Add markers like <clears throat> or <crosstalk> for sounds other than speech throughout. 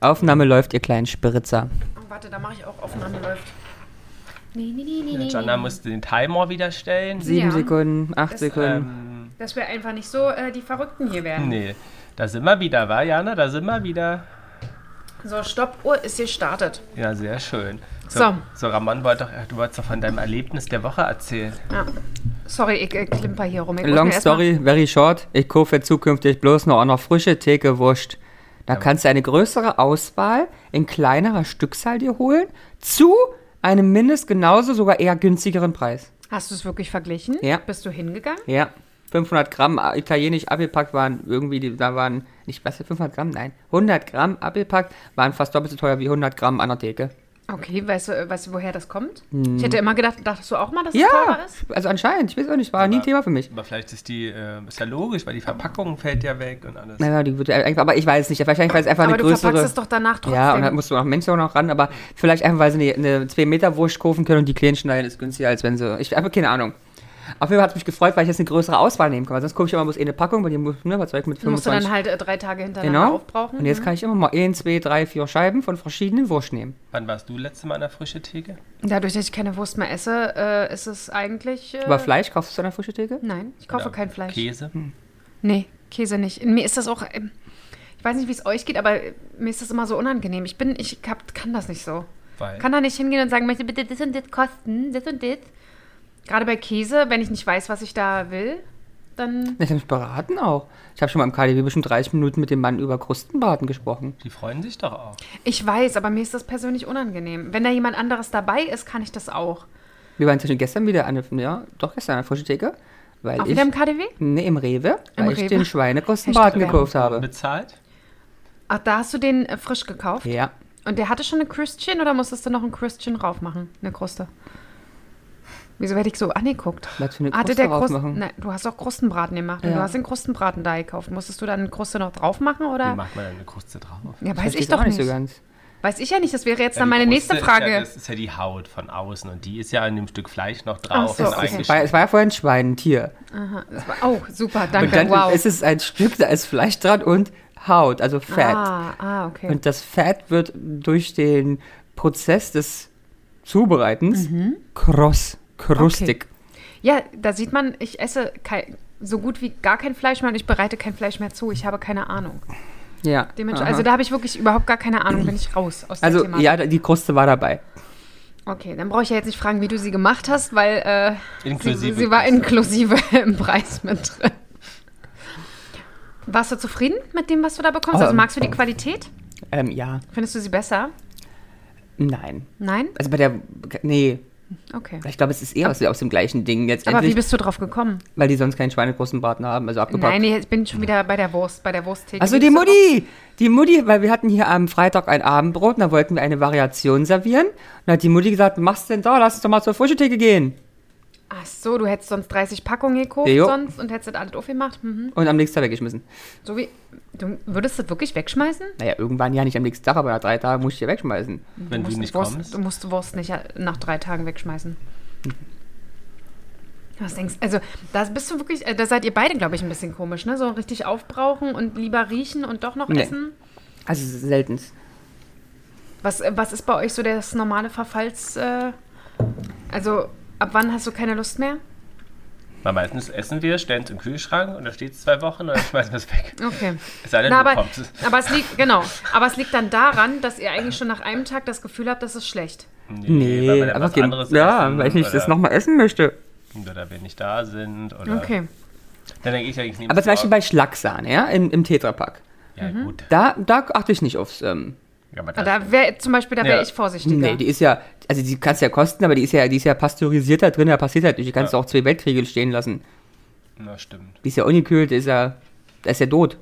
Aufnahme läuft, ihr kleinen Spritzer. Oh, warte, da mache ich auch Aufnahme läuft. Nee, nee, nee, nee, nee. Jana musste den Timer wieder stellen. Sieben Ja. Sekunden, acht Das, Sekunden. Ähm, Dass wir einfach nicht so äh, die Verrückten hier werden. nee, da sind wir wieder, war Jana? Da sind wir wieder. So, Stoppuhr ist gestartet. Ja, sehr schön. So. So, Ramon, wollte doch, du wolltest doch von deinem Erlebnis der Woche erzählen. Ja. Sorry, ich äh, klimper hier rum. Ich muss Long mir erst mal- story, very short. Ich kaufe zukünftig bloß noch eine frische Theke Wurst. Da kannst du eine größere Auswahl in kleinerer Stückzahl dir holen, zu einem mindest genauso, sogar eher günstigeren Preis. Hast du es wirklich verglichen? Ja. Bist du hingegangen? Ja, 500 Gramm äh, italienisch abgepackt waren irgendwie, die, da waren, nicht, was, 500 Gramm? Nein, 100 Gramm abgepackt waren fast doppelt so teuer wie 100 Gramm an der Theke. Okay, weißt du, weißt du, woher das kommt? Ich hätte immer gedacht, dachtest du auch mal, dass es Ja, teurer ist? also anscheinend, ich weiß auch nicht, war nie ein Aber- Thema für mich. Aber vielleicht ist die, äh, ist ja logisch, weil die Verpackung fällt ja weg und alles. Naja, die wird einfach, aber ich weiß nicht, wahrscheinlich, weil es einfach Aber eine du verpackst größere... es doch danach trotzdem. Ja, und dann musst du auch Menschen auch noch ran, aber vielleicht einfach, weil sie eine, eine 2 Meter Wurst kaufen können und die kleinen schneiden ist günstiger, als wenn sie. Ich habe keine Ahnung. Auf jeden Fall hat es mich gefreut, weil ich jetzt eine größere Auswahl nehmen kann. Weil sonst gucke ich immer bloß eine Packung, weil die muss, ne, was soll ich mit Du musst du 25. dann halt äh, drei Tage hintereinander genau. aufbrauchen. Und jetzt Mhm. kann ich immer mal 1, 2, 3, 4 Scheiben von verschiedenen Wurst nehmen. Wann warst du letzte Mal an der frische Theke? Dadurch, dass ich keine Wurst mehr esse, äh, ist es eigentlich. Äh, Aber Fleisch kaufst du an der frischen Theke? Nein, ich kaufe Oder kein Fleisch. Käse? Nee, Käse nicht. Mir ist das auch. ähm, Ich weiß nicht, wie es euch geht, aber mir ist das immer so unangenehm. Ich bin, ich hab, kann das nicht so. Weil Kann da nicht hingehen und sagen, möchte bitte das und das kosten, das und das. Gerade bei Käse, wenn ich nicht weiß, was ich da will, dann. Ich habe mich beraten auch. Ich habe schon mal im KDW bestimmt 30 Minuten mit dem Mann über Krustenbraten gesprochen. die freuen sich doch auch. Ich weiß, aber mir ist das persönlich unangenehm. Wenn da jemand anderes dabei ist, kann ich das auch. Wir waren zum Beispiel gestern wieder an der, ja, doch gestern an der frischen Theke. Weil Auch ich, wieder im KDW? nee, im Rewe, Im weil ich Rewe? den Schweinekrustenbraten gekauft habe. Bezahlt? Ach, da hast du den äh, frisch gekauft? Ja. Und der hatte schon eine Christian oder musstest du noch ein Christian rauf machen? Eine Kruste? Wieso werde ich so angeguckt? Was für eine Hatte Kruste der Krust rausmachen? Nein, du hast auch Krustenbraten gemacht. Und Ja. du hast den Krustenbraten da gekauft. Musstest du dann eine Kruste noch drauf machen Wie oder? macht man eine Kruste drauf? Ja, weiß ich doch nicht. so ganz. Weiß ich ja nicht. Das wäre jetzt Ja, dann meine Kruste nächste Ist Frage. ja, das ist ja die Haut von außen und die ist ja an dem Stück Fleisch noch drauf. So, und okay. Es war, es war ja vorhin ein Schwein, ein Tier. Aha, das war, oh, super, Und danke. dann wow. ist es ein Stück, da ist Fleisch dran und Haut, also Fett. Ah, ah, okay. Und das Fett wird durch den Prozess des Zubereitens Mhm. kross, krustig. Ja, da sieht man, ich esse kei- so gut wie gar kein Fleisch mehr und ich bereite kein Fleisch mehr zu. Ich habe keine Ahnung. Ja. Also da habe ich wirklich überhaupt gar keine Ahnung, bin ich raus aus dem also Thema. ja, die Kruste war dabei. Okay, dann brauche ich ja jetzt nicht fragen, wie du sie gemacht hast, weil äh, sie, Inklusive sie war inklusive <laughs> im Preis mit drin. Warst du zufrieden mit dem, was du da bekommst? Also Ähm. magst du die Qualität? Ähm, ja, Findest du sie besser? nein. Nein? Also bei der, nee, Okay. ich glaube, es ist eher aus, aus dem gleichen Ding jetzt Aber wie bist du drauf gekommen? weil die sonst keinen Schweinekrustenbraten haben, also abgepackt. Nein, ich bin schon wieder bei der Wurst, bei der Wursttheke. Wie die Mutti! Die Mutti, weil wir hatten hier am Freitag ein Abendbrot und da wollten wir eine Variation servieren. Und dann hat die Mutti gesagt, machst du denn da? Lass uns doch mal zur Frühstücktheke gehen. Ach so, du hättest sonst 30 Packungen gekauft Jo. sonst und hättest das alles aufgemacht. Mhm. Und am nächsten Tag weggeschmissen. So wie, du würdest das wirklich wegschmeißen? Naja, irgendwann ja nicht am nächsten Tag, aber nach drei Tagen muss ich die wegschmeißen. Wenn du musst nicht Wurst, kommst. Du musst Wurst nicht äh, nach drei Tagen wegschmeißen. Was denkst Also, da bist du wirklich, äh, da seid ihr beide, glaube ich, ein bisschen komisch, ne? So richtig aufbrauchen und lieber riechen und doch noch Nee. essen. Also selten. Was, äh, was ist bei euch so das normale Verfalls... Äh, also, ab wann hast du keine Lust mehr? Weil meistens essen wir, stellen es im Kühlschrank und da steht es zwei Wochen und dann <laughs> schmeißen wir es weg. Okay. Es sei denn, Na, aber, kommst. aber es liegt, genau, aber es liegt dann daran, dass ihr eigentlich schon nach einem Tag das Gefühl habt, das ist schlecht. Nee, weil wir dann einfach was anderes Ja, weil ich nicht das oder- nochmal essen möchte. Oder wir nicht da sind. Oder Okay. Dann denke ich, ja, ich nehme Aber es zum Beispiel auf. bei Schlagsahne, ja, im, im Tetrapack. Ja, gut. Da, da achte ich nicht aufs. Ähm, Ja, aber Ah, Da wäre zum Beispiel, da wäre Ja. ich vorsichtiger. nee, die ist ja, also die kannst du ja kosten, aber die ist ja, die ist ja pasteurisiert da drin, da passiert halt nicht. Die kannst du Ja. auch zwei Weltkriege stehen lassen. na, stimmt. Die ist ja ungekühlt, ist ja, da ist ja tot.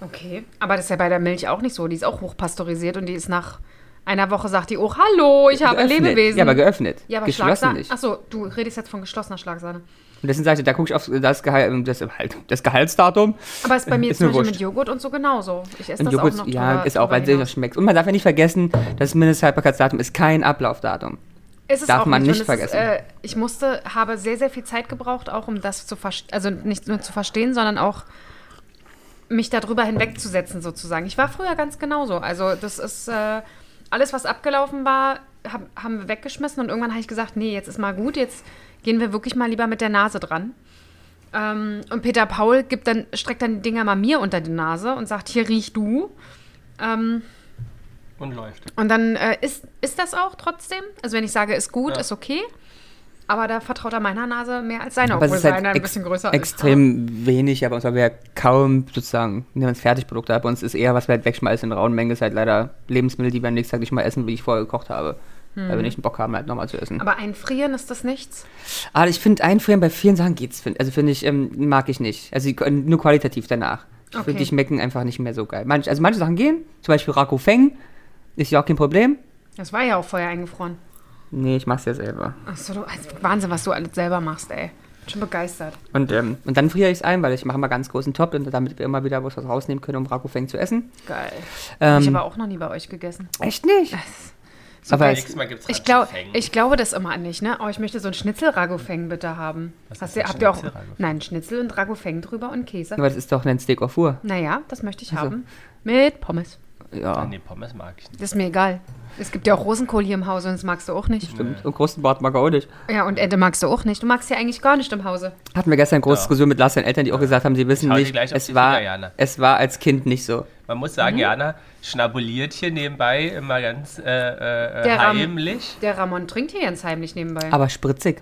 Okay, aber das ist ja bei der Milch auch nicht so. Die ist auch hochpasteurisiert und die ist nach einer Woche sagt die, oh, hallo, ich habe Geöffnet. Lebewesen. Ja, aber geöffnet. Ja, aber Geschlossen Schlagsahne. nicht. Achso, du redest jetzt von geschlossener Schlagsahne. Und deswegen ich, da gucke ich auf das, Gehalt, das, halt, das Gehaltsdatum. Aber ist bei mir Ist zum Beispiel mit Joghurt und so genauso. Ich esse Und das Joghurt, auch noch ja, drüber- ist auch, weil es schmeckt. Und man darf ja nicht vergessen, das Mindesthaltbarkeitsdatum ist kein Ablaufdatum. Ist es darf auch man nicht, nicht vergessen. Ist, äh, ich musste, habe sehr, sehr viel Zeit gebraucht, auch um das zu verstehen, also nicht nur zu verstehen, sondern auch mich darüber hinwegzusetzen, sozusagen. Ich war früher ganz genauso. Also, das ist äh, alles, was abgelaufen war, hab, haben wir weggeschmissen und irgendwann habe ich gesagt, nee, jetzt ist mal gut, jetzt gehen wir wirklich mal lieber mit der Nase dran. Ähm, und Peter Paul gibt dann, streckt dann die Dinger mal mir unter die Nase und sagt, hier riech du. Ähm, Und läuft. und dann äh, ist, ist das auch trotzdem. Also wenn ich sage, ist gut, Ja. ist okay. Aber da vertraut er meiner Nase mehr als seiner, Aber es obwohl ist halt seine ein bisschen größer ist. extrem wenig, ja, bei uns haben wir ja kaum sozusagen, das Fertigprodukte. Bei uns ist eher, was wir halt wegschmeißen in rauen Mengen, ist halt leider Lebensmittel, die wir am nächsten Tag nicht mal essen, wie ich vorher gekocht habe. Weil wir nicht den Bock haben, halt nochmal zu essen. Aber einfrieren ist das nichts. Aber ich finde, einfrieren bei vielen Sachen geht's. find- Also finde ich, ähm, mag ich nicht. Also nur qualitativ danach. Ich Okay. finde, die schmecken einfach nicht mehr so geil. Manch, also manche Sachen gehen, zum Beispiel Rako Feng, ist ja auch kein Problem. Das war ja auch vorher eingefroren. Nee, ich mach's ja selber. Achso, du, also Wahnsinn, was du alles selber machst, ey. Schon begeistert. Und, ähm, und dann friere ich es ein, weil ich mache immer ganz großen Top, und damit wir immer wieder was rausnehmen können, um Rako Feng zu essen. Geil. Hab ich Ähm, aber auch noch nie bei euch gegessen. echt nicht? Aber es, Mal gibt's Ich, glaub, ich glaube das immer nicht, ne? Oh, ich möchte so ein Schnitzel-Ragofeng bitte haben. Was Hast ist ihr, habt ihr auch. Nein, Schnitzel und Ragofeng drüber und Käse. aber das ist doch ein Steak auf Uhr. Naja, das möchte ich Also. haben. Mit Pommes. Ja, Ah, nee, Pommes mag ich nicht. Das ist mir egal. Es gibt ja auch Rosenkohl hier im Hause und das magst du auch nicht. stimmt. Und großen Bart mag er auch nicht. Ja, und Ente magst du auch nicht. Du magst ja eigentlich gar nicht im Hause. Hatten wir gestern eine große Ja. Diskussion mit Lars seinen Eltern, die auch gesagt haben, sie wissen nicht, gleich es war, Finger, es war als Kind nicht so. Man muss Mhm. sagen, Jana schnabuliert hier nebenbei immer ganz äh, äh, Der Ram- heimlich. Der Ramon trinkt hier ganz heimlich nebenbei. Aber spritzig.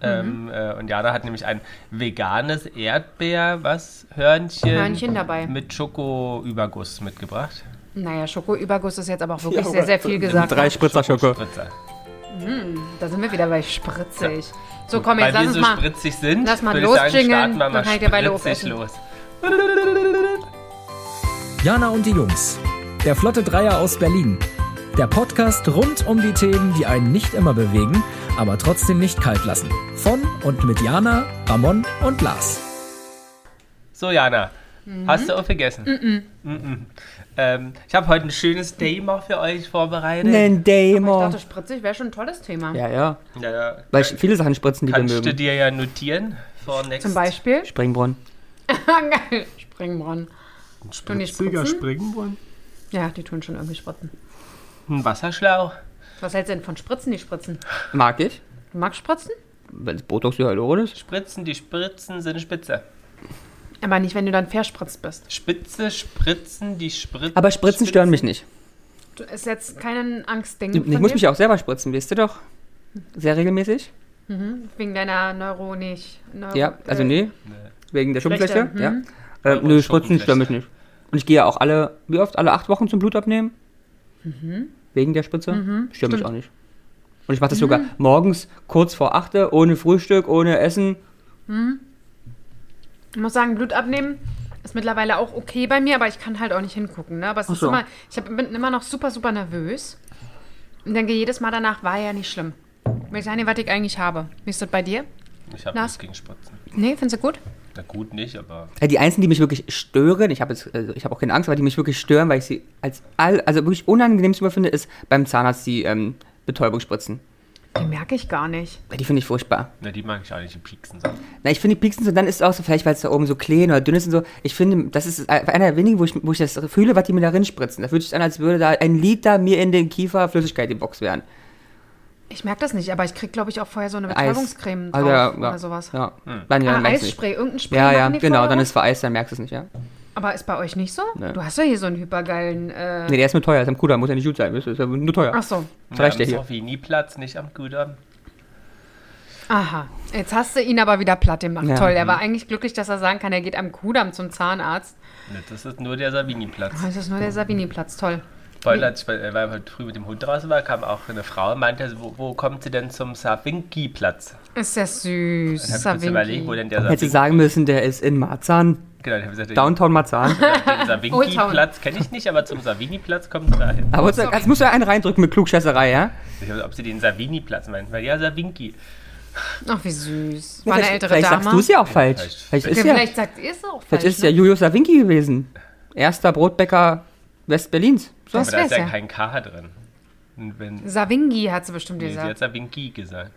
Ähm, äh, und Jana hat nämlich ein veganes Erdbeer, was? Hörnchen, Hörnchen dabei. mit Schokoüberguss mitgebracht. Naja, Schokoüberguss ist jetzt aber auch <laughs> wirklich Ja, sehr, sehr viel gesagt. Drei Spritzer Schoko. Spritzer. Da sind wir wieder bei spritzig. So, komm, Weil jetzt lass wir uns so mal. spritzig sind, lass mal losjingeln, dann mal kann ich derweil spritzig aufessen. los. Jana und die Jungs. Der Flotte Dreier aus Berlin. Der Podcast rund um die Themen, die einen nicht immer bewegen, aber trotzdem nicht kalt lassen. Von und mit Jana, Ramon und Lars. So, Jana, Mhm. hast du auch vergessen? Mhm. Ähm, ich habe heute ein schönes Thema für euch vorbereitet. Nen Ich Demo. dachte, spritzig wäre schon ein tolles Thema. Ja, ja. Ja, ja. Weil ich viele Sachen spritzen, die wir Kannst du mögen. dir ja notieren. For next Zum Beispiel. Springbrunnen. <laughs> Geil. Springbrunnen. Tun die spritzen? Springbrunnen. Ja, die tun schon irgendwie spritzen. Ein Wasserschlauch. Was hältst du denn von Spritzen, die Spritzen? Mag ich. Du magst Spritzen? Wenn es Botox Hyaluronisch ist. Spritzen, die Spritzen sind spitze. Aber nicht, wenn du dann verspritzt bist. Spitze, Spritzen, die Spritzen. Aber Spritzen stören mich nicht. Du ist jetzt kein Angstding. Ich von muss dir? mich auch selber spritzen, weißt du doch. Sehr regelmäßig. Wegen deiner Neuro nicht. Neuro Ja, also äh, nee. Wegen der Schuppenfläche. Fläche, Ja. mhm. Äh, nö, Spritzen stören mich nicht. Und ich gehe ja auch alle, wie oft? Alle acht Wochen zum Blut abnehmen. Wegen der Spritze. Stört mich Mhm. auch nicht. Und ich mache das sogar morgens kurz vor achte, ohne Frühstück, ohne Essen. Ich muss sagen, Blut abnehmen ist mittlerweile auch okay bei mir, aber ich kann halt auch nicht hingucken. Ne? Aber es Ach ist so. immer, ich hab, bin immer noch super, super nervös. Und denke jedes Mal danach, war ja nicht schlimm. Will ich sagen, was ich eigentlich habe. Wie ist das bei dir? Ich habe nichts gegen Spritzen. Nee, findest du gut? Na gut nicht, aber Äh, Die einzigen, die mich wirklich stören, ich habe jetzt, also ich habe auch keine Angst, aber die mich wirklich stören, weil ich sie als all, also wirklich unangenehm zu finde, ist beim Zahnarzt die ähm, Betäubungsspritzen. Die merke ich gar nicht. Die finde ich furchtbar. na, die mag ich auch nicht, die pieksen so. Na, ich finde die Pieksen so, dann ist es auch so, vielleicht weil es da oben so klein oder dünn ist und so. Ich finde, das ist einer der wenigen, wo ich, wo ich das fühle, was die mir da drin spritzen. Da fühlt sich an, als würde da ein Liter mir in den Kiefer Flüssigkeit in die Box werden. Ich merke das nicht, aber ich kriege, glaube ich, auch vorher so eine. Betäubungscreme drauf Also, ja, oder ja, sowas. Ja. Dann, ja, Ah. Eisspray, irgendein Spray Ja, ja, genau, vorher dann ist vereist, dann merkst du es nicht, ja. Aber ist bei euch nicht so? Nee. Du hast ja hier so einen hypergeilen. Äh, Nee, der ist nur teuer, ist am Kudamm, muss ja nicht gut sein, ist ja nur teuer. Ach so. Das reicht ja am hier. Sofini-Platz, nicht am Kudamm. Aha. Jetzt hast du ihn aber wieder platt gemacht. Ja. Toll. Er war eigentlich glücklich, dass er sagen kann, er geht am Kudamm zum Zahnarzt. Ne, Das ist nur der Savini-Platz. Das ist nur der Savini-Platz. Toll. Weil als ich, äh, weil ich heute früh mit dem Hund draußen war, kam auch eine Frau und meinte, wo, wo kommt sie denn zum Savinki-Platz? Ist ja süß. Dann habe ich kurz überlegt, wo Savini. denn der Hätte Savinki... sagen müssen, der ist in Marzahn, Genau, ich gesagt, Downtown Marzahn. <laughs> den Savinki-Platz kenne ich nicht, aber zum Savini-Platz kommt sie dahin. Aber jetzt, du ja einen reindrücken mit Klugscheißerei, ja? Ich weiß, ob sie den Savini-Platz meint. Weil ja, Savinki. Ach, wie süß. War eine vielleicht ältere vielleicht Dame. sagst du es ja auch falsch. Vielleicht- Vielleicht ja, ist ja, vielleicht sagt ihr es auch vielleicht falsch. ist ja ne? Julius Sawinki gewesen. Erster Brotbäcker Westberlins. So. Aber da ist ja ja. kein K drin. Wenn, Savingi hat sie bestimmt nee, sie hat gesagt. Savinki gesagt.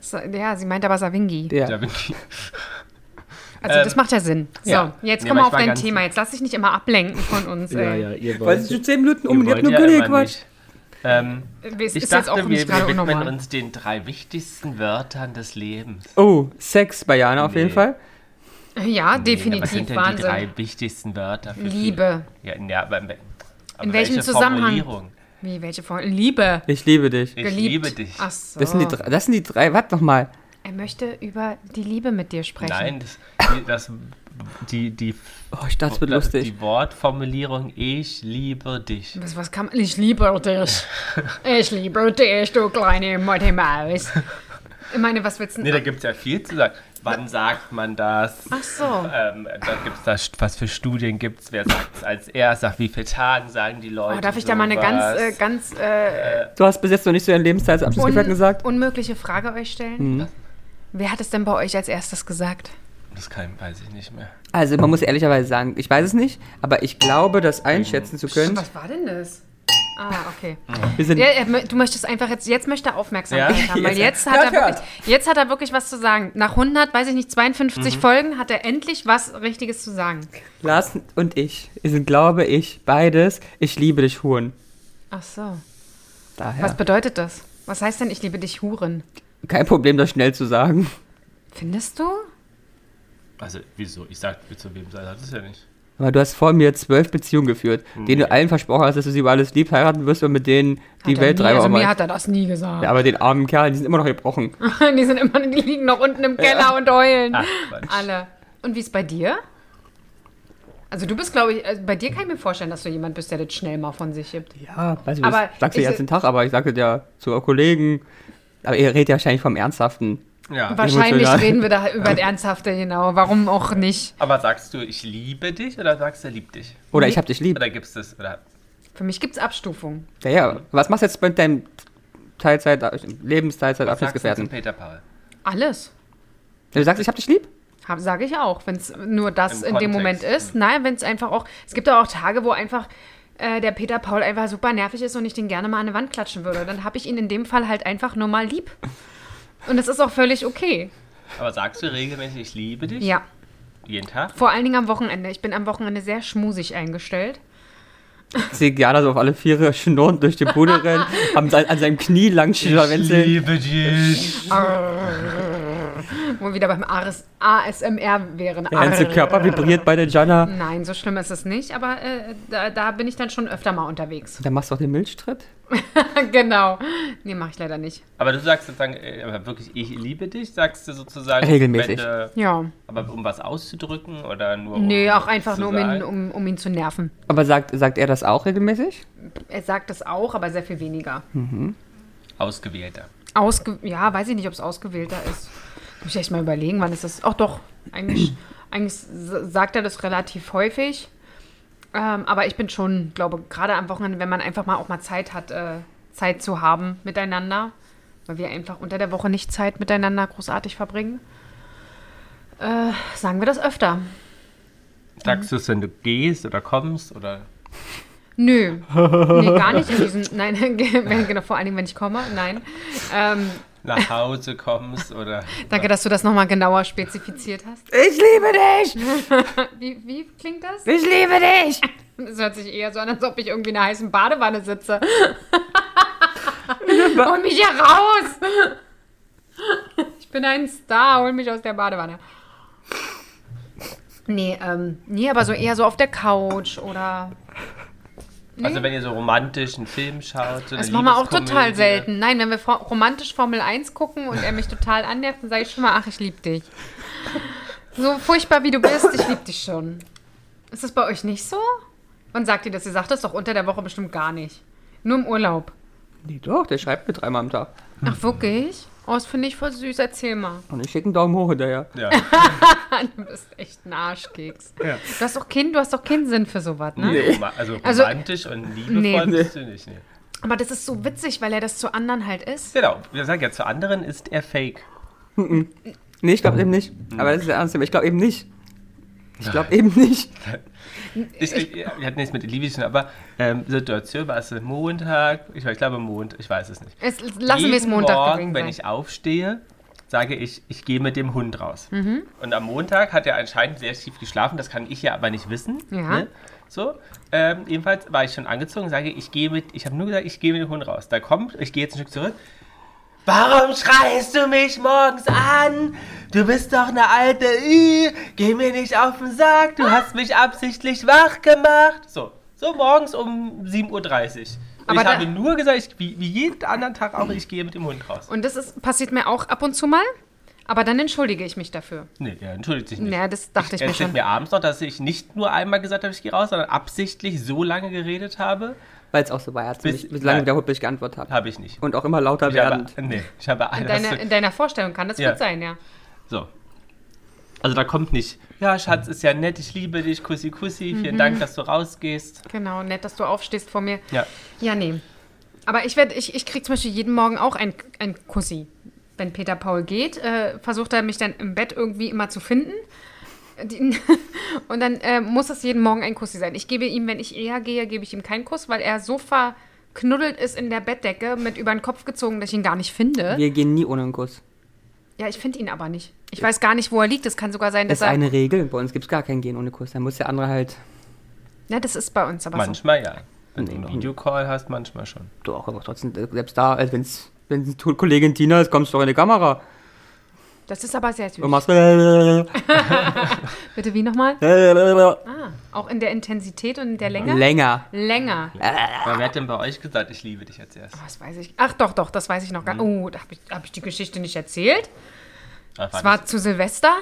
Sa- Ja, sie meint aber Savingi. Ja. Savinki. <laughs> Also Ähm, das macht ja Sinn. So, ja. jetzt Nee, komm mal aber auf dein Thema. Jetzt lass dich nicht immer ablenken von uns. ey. ihr Weil es schon 10 Minuten um, ihr ihr habt wollt nur ja gequatscht. Ähm, Es ich ist auch dachte, wir, wir widmen unnormal. uns den drei wichtigsten Wörtern des Lebens. Oh, Sex bei Jana auf jeden Nee. Fall. Ja, Nee, was sind definitiv denn die Wahnsinn. drei wichtigsten Wörter? Für Liebe. Ja, ja, aber, aber In welchem welche Zusammenhang? Formulierung? Wie, welche Form? Liebe. Ich liebe dich. Ich Geliebt. liebe dich. Ach so. Das sind die drei, das sind die drei, warte noch mal. Er möchte über die Liebe mit dir sprechen. Nein, das, die, das, die, die, Oh, ich dachte, es wird das- lustig. die Wortformulierung Ich liebe dich. Was, was kann man? Ich liebe dich. <laughs> Ich liebe dich, du kleine Mutti Maus. Ich meine, was willst du Nee, da gibt es ja viel zu sagen. Wann sagt man das? Ach so. Ähm, da gibt es das, was für Studien gibt es, wer sagt es als erst, nach wie vielen Tagen sagen die Leute Oh, darf ich da mal eine sowas? ganz, äh, ganz äh, Du hast bis jetzt noch nicht so deinen Lebenszeitabschlussgefährten un gesagt? unmögliche Frage euch stellen? Mhm. Wer hat es denn bei euch als erstes gesagt? Das kann, weiß ich nicht mehr. Also, man muss ehrlicherweise sagen, ich weiß es nicht, aber ich glaube, das einschätzen zu können. Was war denn das? Ah, okay. Wir sind Ja, du möchtest einfach jetzt, jetzt möchte er Aufmerksamkeit Ja? haben, weil <laughs> Jetzt- jetzt hat, er wirklich, jetzt hat er wirklich was zu sagen. Nach 100, weiß ich nicht, 52 Mhm. Folgen hat er endlich was Richtiges zu sagen. Lars und ich. Sind, glaube ich, beides. Ich liebe dich, Huren. Ach so. Daher. Was bedeutet das? Was heißt denn, ich liebe dich, Huren? Kein Problem, das schnell zu sagen. Findest du? Also, wieso? Ich sag, zu wem sei das ja nicht. Aber du hast vor mir zwölf Beziehungen geführt, denen du allen versprochen hast, dass du sie über alles lieb heiraten wirst und mit denen die Hat er Welt nie. Also mir hat er das nie gesagt. Ja, aber den armen Kerl, die sind immer noch gebrochen. <laughs> Die sind immer, die liegen noch unten im Keller und heulen. Ach. Alle. Und wie ist bei dir? Also du bist, glaube ich, also bei dir kann ich mir vorstellen, dass du jemand bist, der das schnell mal von sich gibt. Ja, weiß ich, Aber das sagst du ich- den ganzen Tag, aber ich sage ja zu Kollegen. Aber ihr redet ja wahrscheinlich vom Ernsthaften. Ja. Wahrscheinlich reden wir da über das Ernsthafte, genau. Warum auch nicht? Aber sagst du, ich liebe dich oder sagst du, er liebt dich? Oder ich hab dich lieb. Oder gibt es das? Oder Für mich gibt es Abstufungen. Ja, ja. Was machst du jetzt mit deinem Teilzeit, was sagst du zum Lebensteilzeit-Abschlussgefährten? Peter Paul? Alles. Du sagst, ich hab dich lieb? Sage ich auch, wenn es nur das Im in dem Kontext. Moment ist. Nein, wenn es einfach auch. Es gibt auch Tage, wo einfach äh, der Peter Paul einfach super nervig ist und ich den gerne mal an eine Wand klatschen würde. Dann habe ich ihn in dem Fall halt einfach nur mal lieb. Und das ist auch völlig okay. Aber sagst du regelmäßig, ich liebe dich? Ja. Jeden Tag? Vor allen Dingen am Wochenende. Ich bin am Wochenende sehr schmusig eingestellt. Ich sehe Jana so auf alle Viere <laughs> schnurrend durch die Bude rennen, se- an seinem Knie lang schlawenzeln. liebe dich. <laughs> Wo wir wieder beim AS ASMR wären. Der ganze Körper vibriert bei der Jana. Nein, so schlimm ist es nicht, aber äh, da, da bin ich dann schon öfter mal unterwegs. Dann machst du auch den Milchstritt. <laughs> genau. Nee, mache ich leider nicht. Aber du sagst sozusagen, äh, wirklich, ich liebe dich, sagst du sozusagen. Regelmäßig. wenn du- Ja. aber um was auszudrücken oder nur um. Nee, auch einfach nur, um ihn, um, um ihn zu nerven. Aber sagt, sagt er das auch regelmäßig? Er sagt es auch, aber sehr viel weniger. Ausgewählter. Ausge ja, weiß ich nicht, ob es ausgewählter ist. Muss ich echt mal überlegen, wann ist das? Ach doch, eigentlich, <clears throat> eigentlich sagt er das relativ häufig. Ähm, aber ich bin schon, glaube gerade am Wochenende, wenn man einfach mal auch mal Zeit hat, äh, Zeit zu haben miteinander, weil wir einfach unter der Woche nicht Zeit miteinander großartig verbringen, äh, sagen wir das öfter. Sagst du es, wenn du gehst oder kommst oder. Nö. <laughs> Nee, gar nicht in diesem. Nein, <laughs> genau, vor allen Dingen, wenn ich komme. Nein. Ähm, nach Hause kommst oder. danke, dass du das nochmal genauer spezifiziert hast. Ich liebe dich! <laughs> Wie, wie klingt das? Ich liebe dich! <laughs> Das hört sich eher so an, als ob ich irgendwie in einer heißen Badewanne sitze. <laughs> hol mich hier raus! Ich bin ein Star, hol mich aus der Badewanne. Nee, ähm, nee, aber so eher so auf der Couch oder. Also, wenn ihr so romantisch einen Film schaut. So Das machen wir auch total selten. Nein, wenn wir romantisch Formel 1 gucken und er mich total annervt, dann sage ich schon mal, ach, ich liebe dich. So furchtbar wie du bist, ich liebe dich schon. Ist das bei euch nicht so? Wann sagt ihr das? Ihr sagt das doch unter der Woche bestimmt gar nicht. Nur im Urlaub. Nee, doch, der schreibt mir dreimal am Tag. Ach, wirklich? Oh, das finde ich voll süß. Erzähl mal. Und ich schicke einen Daumen hoch hinterher. Ja. <laughs> Du bist echt ein Arschkeks. Ja. Du hast doch kein, du hast doch keinen Sinn für sowas, ne? Roma- Also Also- romantisch und liebevoll Nee. bist du nicht. Nee. Aber das ist so witzig, weil er das zu anderen halt ist. Genau, wir sagen ja, zu anderen ist er fake. Nee, ich glaube eben nicht. Aber das ist der ernst. Ich glaube eben nicht. Ich glaube eben nicht. Ich, ich, wir hatten nichts mit tun, aber ähm, Situation war es Montag, ich, ich glaube Mond, ich weiß es nicht. Es, lassen wir es Jeden Montag Morgen, wenn ich aufstehe, sage ich, ich gehe mit dem Hund raus. Mhm. Und am Montag hat er anscheinend sehr tief geschlafen, das kann ich ja aber nicht wissen. Ja. Ne? So, ähm, jedenfalls war ich schon angezogen, sage ich, gehe mit, ich habe nur gesagt, ich gehe mit dem Hund raus. Da kommt, ich gehe jetzt ein Stück zurück. Warum schreist du mich morgens an? Du bist doch eine alte Ü. Geh mir nicht auf den Sack. Du hast mich absichtlich wach gemacht. So, so morgens um 7.30 Uhr. Und Aber ich habe nur gesagt, ich, wie, wie jeden anderen Tag auch, ich gehe mit dem Hund raus. Und das ist, passiert mir auch ab und zu mal. Aber dann entschuldige ich mich dafür. Nee, er entschuldigt sich nicht. Naja, das dachte ich, Er mir schon. mir abends noch, dass ich nicht nur einmal gesagt habe, ich gehe raus, sondern absichtlich so lange geredet habe, Weil es auch so war. Er hat Bis- mich nein. wiederholt, bis ich geantwortet habe. habe ich nicht. Und auch immer lauter Ich habe, werdend. <laughs> nee, ich habe In, alles deiner, in deiner Vorstellung kann das Ja. gut sein, ja. So. Also da kommt nicht, ja, Schatz, ist ja nett, ich liebe dich, Kussi, Kussi, Mhm. vielen Dank, dass du rausgehst. Genau, nett, dass du aufstehst vor mir. Ja. Ja, nee. Aber ich werde, ich, ich kriege zum Beispiel jeden Morgen auch ein, ein Kussi. Wenn Peter Paul geht, äh, versucht er mich dann im Bett irgendwie immer zu finden. Die, <laughs> und dann äh, muss es jeden Morgen ein Kussi sein. Ich gebe ihm, wenn ich eher gehe, gebe ich ihm keinen Kuss, weil er so verknuddelt ist in der Bettdecke, mit über den Kopf gezogen, dass ich ihn gar nicht finde. Wir gehen nie ohne einen Kuss. Ja, ich finde ihn aber nicht. Ich weiß gar nicht, wo er liegt. Es kann sogar sein, Das dass ist er. eine Regel. Bei uns gibt es gar kein Gehen ohne Kuss. Dann muss der andere halt. Ja, das ist bei uns aber so. Manchmal ja. Wenn Nee, du einen Videocall hast, manchmal schon. Doch, aber trotzdem, selbst da, als wenn es wenn Kollegin Tina ist, kommst du doch in die Kamera. Das ist aber sehr süß. Und machst. <laughs> Bitte wie nochmal? Ah, <laughs> auch in der Intensität und in der Länge? Länger. Länger. Aber wer hat denn bei euch gesagt, ich liebe dich als erstes? Was weiß ich. Ach doch, doch, das weiß ich noch gar nicht. Oh, da habe ich, hab ich die Geschichte nicht erzählt. Ah, Es war zu Silvester?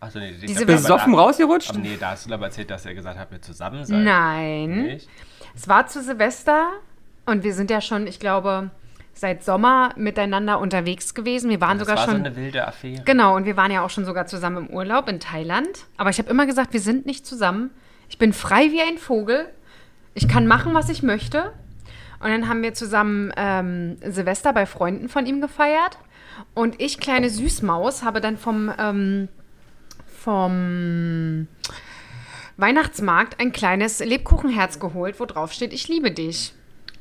Achso, nee, die diese Besoffen rausgerutscht? Aber nee, da hast du aber erzählt, dass er gesagt hat, wir zusammen sein. Nein. Nicht? Es war zu Silvester und wir sind ja schon, ich glaube, seit Sommer miteinander unterwegs gewesen. Wir waren Das sogar war schon. so eine wilde Affäre. Genau, und wir waren ja auch schon sogar zusammen im Urlaub in Thailand. Aber ich habe immer gesagt, wir sind nicht zusammen. Ich bin frei wie ein Vogel. Ich kann machen, was ich möchte. Und dann haben wir zusammen ähm, Silvester bei Freunden von ihm gefeiert. Und ich, kleine Süßmaus, habe dann vom, ähm, vom Weihnachtsmarkt ein kleines Lebkuchenherz geholt, wo drauf steht, ich liebe dich.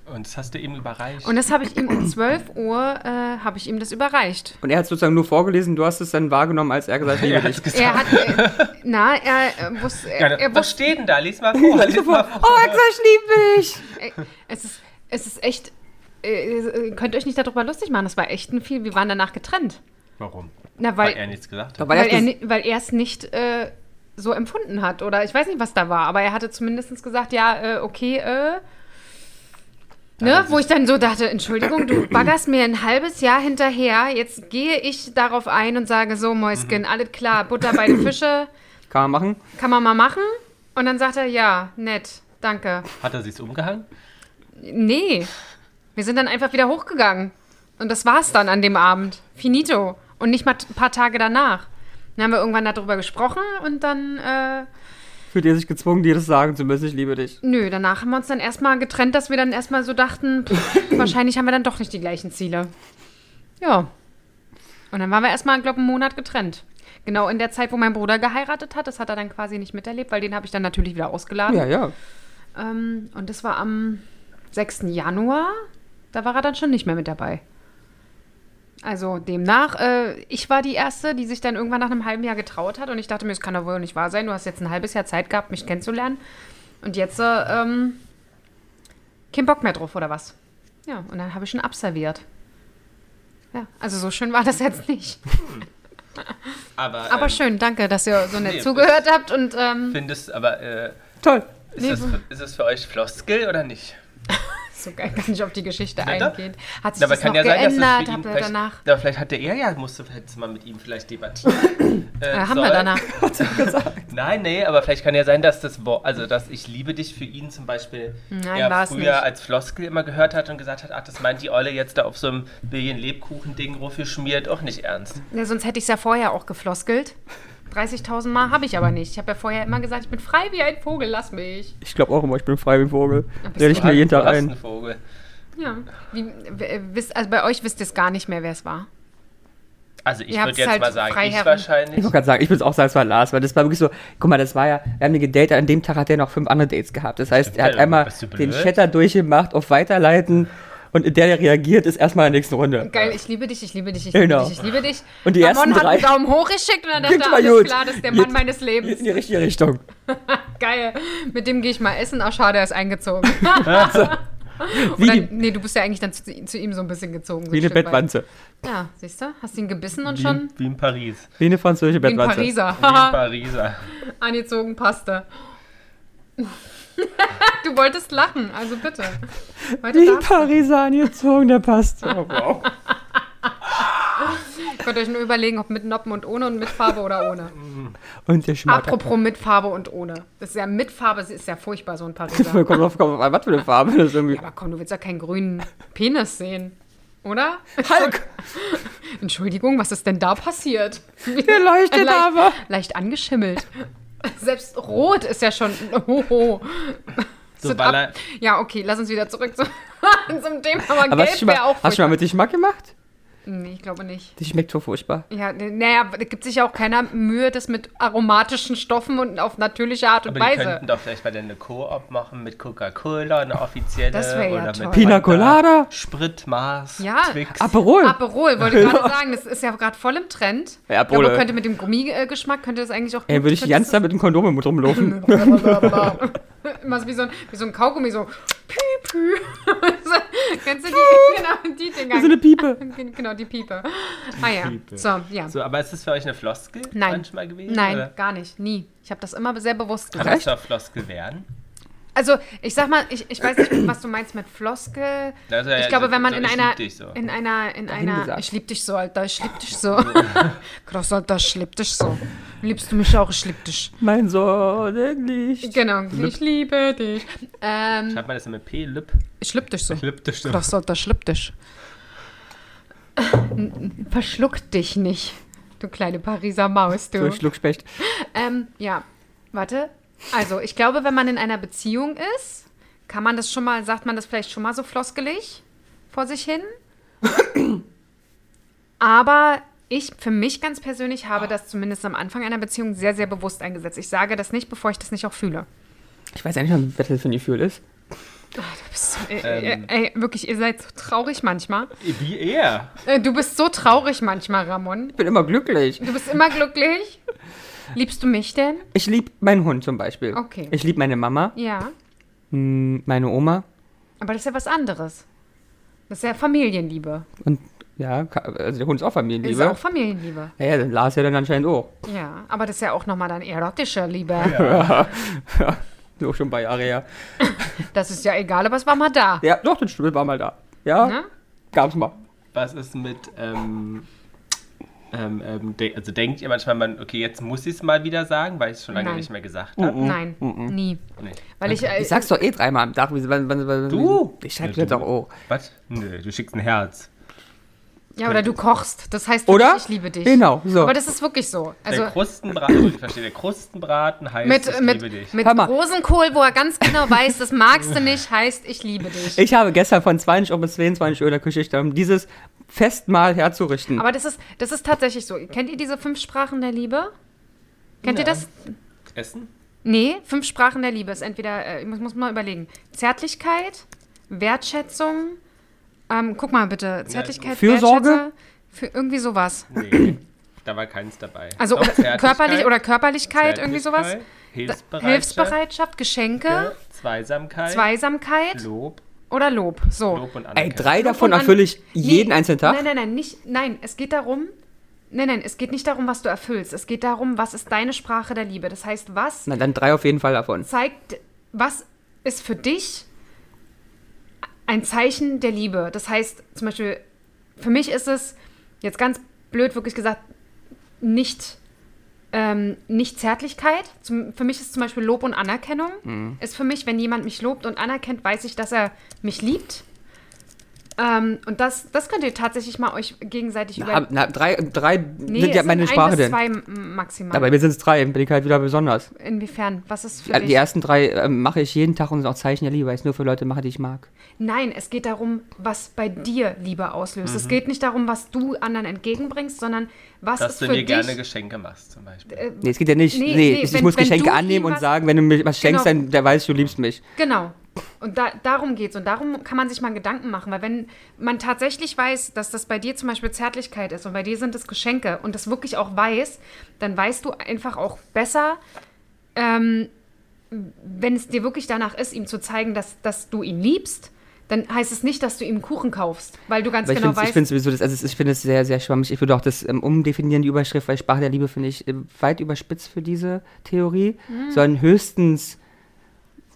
Und das hast du ihm überreicht. Und das habe ich ihm um 12 Uhr, äh, habe ich ihm das überreicht. Und er hat sozusagen nur vorgelesen, du hast es dann wahrgenommen, als er gesagt hat, liebe er dich. hat's gesagt. Er hat, äh, na, er äh, wusste, Ja, er, was wusste, steht denn da? Lies mal <laughs> vor. Lies mal vor. Oh, er gesagt, ich liebe dich. Ey, es ist, es ist echt, äh, ihr könnt euch nicht darüber lustig machen, das war echt ein viel, wir waren danach getrennt. Warum? Na, Weil weil, er nichts gesagt hat. weil, weil er es nicht äh, so empfunden hat oder ich weiß nicht, was da war, aber er hatte zumindest gesagt, ja, äh, okay, äh, Ne, wo ich dann so dachte, Entschuldigung, du <clears throat> baggerst mir ein halbes Jahr hinterher, jetzt gehe ich darauf ein und sage so, Mäuschen, alles klar, Butter bei den Fische, <clears throat> Kann man machen. kann man mal machen? Und dann sagt er, ja, nett, danke. Hat er sich's umgehangen? Nee. Wir sind dann einfach wieder hochgegangen. Und das war's dann an dem Abend. Finito. Und nicht mal ein paar Tage danach. Dann haben wir irgendwann darüber gesprochen und dann, äh, Fühlt ihr sich gezwungen, dir das sagen zu müssen, ich liebe dich. nö, danach haben wir uns dann erstmal getrennt, dass wir dann erstmal so dachten, pff, <laughs> wahrscheinlich haben wir dann doch nicht die gleichen Ziele. Ja. Und dann waren wir erstmal, glaube ich, einen Monat getrennt. Genau in der Zeit, wo mein Bruder geheiratet hat. Das hat er dann quasi nicht miterlebt, weil den habe ich dann natürlich wieder ausgeladen. Ja, ja. Ähm, und das war am 6. Januar. Da war er dann schon nicht mehr mit dabei. Also demnach, äh, ich war die Erste, die sich dann irgendwann nach einem halben Jahr getraut hat. Und ich dachte mir, es kann doch wohl nicht wahr sein. Du hast jetzt ein halbes Jahr Zeit gehabt, mich kennenzulernen. Und jetzt, äh, ähm, kein Bock mehr drauf, oder was? Ja, und dann habe ich schon abserviert. Ja, also so schön war das jetzt nicht. Aber, <laughs> Aber ähm, schön, danke, dass ihr so nett nee, zugehört habt. Und ähm, Findest aber, äh, Toll. ist, Nee, das, ist das für euch Floskel oder nicht? <laughs> so geil <laughs> kann ich auf die Geschichte eingehen. Hat sich Aber das noch geändert? für ihn Habt ihr vielleicht, danach? aber vielleicht hatte er ja, musste du mal mit ihm vielleicht debattieren. <clears throat> äh, Äh, haben wir sollen. danach. <laughs> Nein, nee, aber vielleicht kann ja sein, dass das Wort, also dass ich liebe dich für ihn zum Beispiel Nein, er früher nicht. als Floskel immer gehört hat und gesagt hat, ach, das meint die Olle jetzt da auf so einem Billion Lebkuchen-Ding geschmiert, auch nicht ernst. Ja, sonst hätte ich es ja vorher auch gefloskelt. 30.000 Mal habe ich aber nicht. Ich habe ja vorher immer gesagt, ich bin frei wie ein Vogel, lass mich. Ich glaube auch immer, ich bin frei wie ein Vogel. Rede ich mir jeden Tag ein. Vogel. Ja. Wie, w- wisst, also bei euch wisst ihr es gar nicht mehr, wer es war. Also ich würde jetzt halt mal sagen, ich herum. wahrscheinlich. Ich wollte gerade sagen, ich würde auch sagen, es war Lars, weil das war wirklich so, guck mal, das war ja, wir haben die gedatet, an dem Tag hat er noch fünf andere Dates gehabt. Das heißt, er hat einmal den? Chatter durchgemacht, auf Weiterleiten Und der, der reagiert, ist erstmal in der nächsten Runde. Geil, ich liebe dich, ich liebe dich, ich Genau. liebe dich, ich liebe dich. Und die Ramon ersten hat drei- einen Daumen hoch geschickt und dann dachte er, alles gut. klar, das ist der Mann Jetzt- meines In Lebens. die richtige Richtung. <laughs> Geil, mit dem gehe ich mal essen. Ach, schade, er ist eingezogen. <laughs> <laughs> Wie, Oder, die, nee, du bist ja eigentlich dann zu, zu ihm so ein bisschen gezogen. So wie ein eine. Bettwanze. Ja, siehst du? Hast du ihn gebissen und Wie, schon in, wie in Paris. Wie eine französische wie ein Bettwanze. Pariser. Wie in Pariser. Angezogen passte. Du wolltest lachen, also bitte. Heute Wie. Pariser angezogen, der passt. Oh, wow. Könnt ihr euch nur überlegen, ob mit Noppen und ohne und mit Farbe oder ohne. Und der. Apropos mit Farbe und ohne. Das ist ja mit Farbe, das ist ja furchtbar, so ein Pariser. Kommt drauf, kommt an, was für eine Farbe das ist irgendwie. Aber komm, du willst ja keinen grünen Penis Oder? Hulk! <laughs> Entschuldigung, was ist denn da passiert? Der leuchtet <laughs> leicht, aber. leicht angeschimmelt. Selbst rot ist ja schon. Hoho. So, Ja, okay, lass uns wieder zurück zu, <laughs> zum Thema. Aber, Aber hast du, gelb mal, wäre auch hast du mal mit Geschmack gemacht? Nee, ich glaube nicht. Die schmeckt so furchtbar. Ja, naja, da gibt sich ja auch keiner Mühe, das mit aromatischen Stoffen und auf natürliche Art und aber Weise. könnten doch vielleicht bei der eine Koop machen mit Coca-Cola, eine offizielle. Das wär ja oder toll. mit Pina Colada? Sprit, Mars, Ja, Twix. Aperol. Aperol, wollte ich <laughs> gerade sagen, das ist ja gerade voll im Trend. Ja, Aperol, Aber könnte mit dem Gummigeschmack, könnte das eigentlich auch Ey, würde ich die ganze Zeit mit einem Kondom im Mund rumlaufen. <laughs> <laughs> Immer so wie so ein, wie so ein Kaugummi, so pü, pü. <laughs> Kennst du die? Genau, die Dinger. so eine Piepe. Genau, die Piepe. Ah ja, Piepe. so, ja. So, aber ist das für euch eine Floskel Nein. manchmal gewesen? Nein, Oder? gar nicht, nie. Ich habe das immer sehr bewusst Kann gesagt. das doch Floskel werden? Also, ich sag mal, ich, ich weiß nicht, was du meinst mit Floskel. Also, ja, ich glaube, so- wenn man so, in ich einer, lieb dich so. in einer, in Dahin einer, gesagt. ich lieb dich so, Alter, ich lieb dich so. <laughs> Krass, Alter, ich lieb dich so. Liebst du mich auch, ich lieb dich. Mein Sonnenlicht. Genau, ich liebe dich. Ähm, Schreibt man das mit P, Lip? ich lieb dich so. Lip, das stimmt. Krass, Alter, ich lieb dich. Verschluck dich nicht, du kleine Pariser Maus, So du. ein Schluckspecht. Ähm, ja, warte. Also, ich glaube, wenn man in einer Beziehung ist, kann man das schon mal, sagt man das vielleicht schon mal so floskelig vor sich hin. Aber ich, für mich ganz persönlich, habe das zumindest am Anfang einer Beziehung sehr, sehr bewusst eingesetzt. Ich sage das nicht, bevor ich das nicht auch fühle. Ich weiß eigentlich nicht, was das für ein Gefühl ist. Bist du- Ähm. Ey, ey, wirklich, ihr seid so traurig manchmal. Wie er? Äh, Du bist so traurig manchmal, Ramon. Ich bin immer glücklich. Du bist immer glücklich. Liebst du mich denn? Ich liebe meinen Hund zum Beispiel. Okay. Ich liebe meine Mama, Ja. m, meine Oma Aber das ist ja was anderes. Das ist ja Familienliebe. und ja, also der Hund ist auch Ist Familienliebe. ja auch Familienliebe. Ja, ja, dann Lars ja dann anscheinend auch. Ja, aber das ist ja auch nochmal dann erotische Liebe. So <laughs> schon ein paar Jahre her. <laughs> Das ist ja egal, aber es war mal da. Ja, doch, das Stuhl war mal da. Ja, Ne? gab's mal. Was ist mit, ähm, ähm, ähm, de also denkt ihr manchmal, man, okay, jetzt muss ich es mal wieder sagen, weil ich es schon lange Nein. nicht mehr gesagt habe? Nein, nie. Nee. Weil ich, äh, Ich sag's doch eh dreimal am Tag. wie- wann- wann- wann- Du? Ich schreib Ja, dir doch auch. Was? Nö, du schickst ein Herz. Ja, oder du kochst. Das heißt, Oder? wirklich, ich liebe dich. Genau, so. Aber das ist wirklich so. der Also Krustenbraten, ich verstehe, der Krustenbraten heißt, mit, ich mit, liebe dich. mit Hör mal. Rosenkohl, wo er ganz genau weiß, das magst du nicht, heißt, ich liebe dich. Ich habe gestern von 20 Uhr bis 22 Uhr in der Küche gestanden, um dieses Festmahl herzurichten. Aber das ist, das ist tatsächlich so. Kennt ihr diese fünf Sprachen der Liebe? Kennt ihr Ja. das? Essen? Nee, fünf Sprachen der Liebe ist entweder, äh, ich muss, muss mal überlegen, Zärtlichkeit, Wertschätzung, ähm, guck mal bitte, Zärtlichkeit, Fürsorge? Für irgendwie sowas. Nee, da war keins dabei. Also Doch, oder Zärtlichkeit, körperlich oder Körperlichkeit, irgendwie sowas. Hilfsbereitschaft, Hilfsbereitschaft, Geschenke, ja, Zweisamkeit, Zweisamkeit Lob, oder Lob. So. Lob und Ey, drei davon Und an- erfülle ich jeden Nee, einzelnen Tag. Nein, nein, nein, nicht, nein, es geht darum, nein, nein, es geht nicht darum, was du erfüllst. Es geht darum, was ist deine Sprache der Liebe. Das heißt, was Na, dann drei auf jeden Fall davon. zeigt, was ist für dich ein Zeichen der Liebe. Das heißt, zum Beispiel, für mich ist es, jetzt ganz blöd wirklich gesagt, nicht, ähm, nicht Zärtlichkeit. Zum, für mich ist zum Beispiel Lob und Anerkennung. Mhm. Ist für mich, wenn jemand mich lobt und anerkennt, weiß ich, dass er mich liebt. Ähm, und das, das könnt ihr tatsächlich mal euch gegenseitig über... Na, na, drei drei Nee, sind ja meine ein Sprache bis denn. zwei maximal. Aber bei mir sind es drei, bin ich halt wieder besonders. Inwiefern? Was ist für Ja, dich? Die ersten drei ähm, mache ich jeden Tag und sind auch Zeichen der Liebe, weil ich es nur für Leute mache, die ich mag. Nein, es geht darum, was bei dir Liebe auslöst. Mhm. Es geht nicht darum, was du anderen entgegenbringst, sondern was Dass ist du für mir dich. gerne Geschenke machst, zum Beispiel. Nee, es geht ja nicht. Nee, Nee, nee, ich, wenn- muss wenn Geschenke annehmen und sagen, wenn du mir was schenkst, Genau. dann der weiß, du liebst mich. Genau. Und da, darum geht's. Und darum kann man sich mal Gedanken machen. Weil wenn man tatsächlich weiß, dass das bei dir zum Beispiel Zärtlichkeit ist und bei dir sind es Geschenke und das wirklich auch weiß, dann weißt du einfach auch besser, ähm, wenn es dir wirklich danach ist, ihm zu zeigen, dass, dass du ihn liebst, dann heißt es nicht, dass du ihm Kuchen kaufst, weil du ganz Weil ich genau ich weißt. finde sowieso, das, also ich finde es sehr, sehr schwammig. Ich würde auch das ähm, umdefinieren, die Überschrift, weil Sprache der Liebe finde ich äh, weit überspitzt für diese Theorie, Hm. sondern höchstens,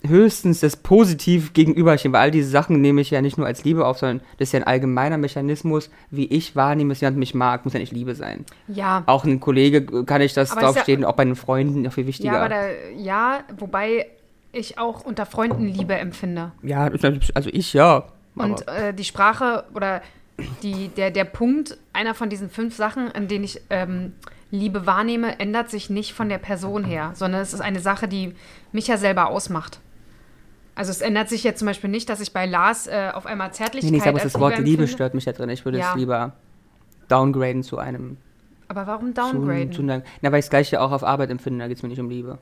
höchstens das Positiv gegenüberchen, weil all diese Sachen nehme ich ja nicht nur als Liebe auf, sondern das ist ja ein allgemeiner Mechanismus, wie ich wahrnehme, dass jemand mich mag, muss ja nicht Liebe sein. ja, Auch ein Kollege äh, kann ich das Aber ist ja- draufstehen, auch bei den Freunden noch viel wichtiger. ja, aber da, ja, wobei ich auch unter Freunden Liebe empfinde. ja, also ich ja. Und äh, die Sprache oder die, der, der Punkt, einer von diesen fünf Sachen, an denen ich ähm, Liebe wahrnehme, ändert sich nicht von der Person her, sondern es ist eine Sache, die mich ja selber ausmacht. Also es ändert sich jetzt zum Beispiel nicht, dass ich bei Lars äh, auf einmal Zärtlichkeit nee, nee, aber das Wort Liebe empfinde. stört mich da drin. Ich würde Ja. es lieber downgraden zu einem Aber warum Zu, downgraden? zu einer, na, weil ich es gleich ja auch auf Arbeit empfinde, da geht es mir nicht um Liebe.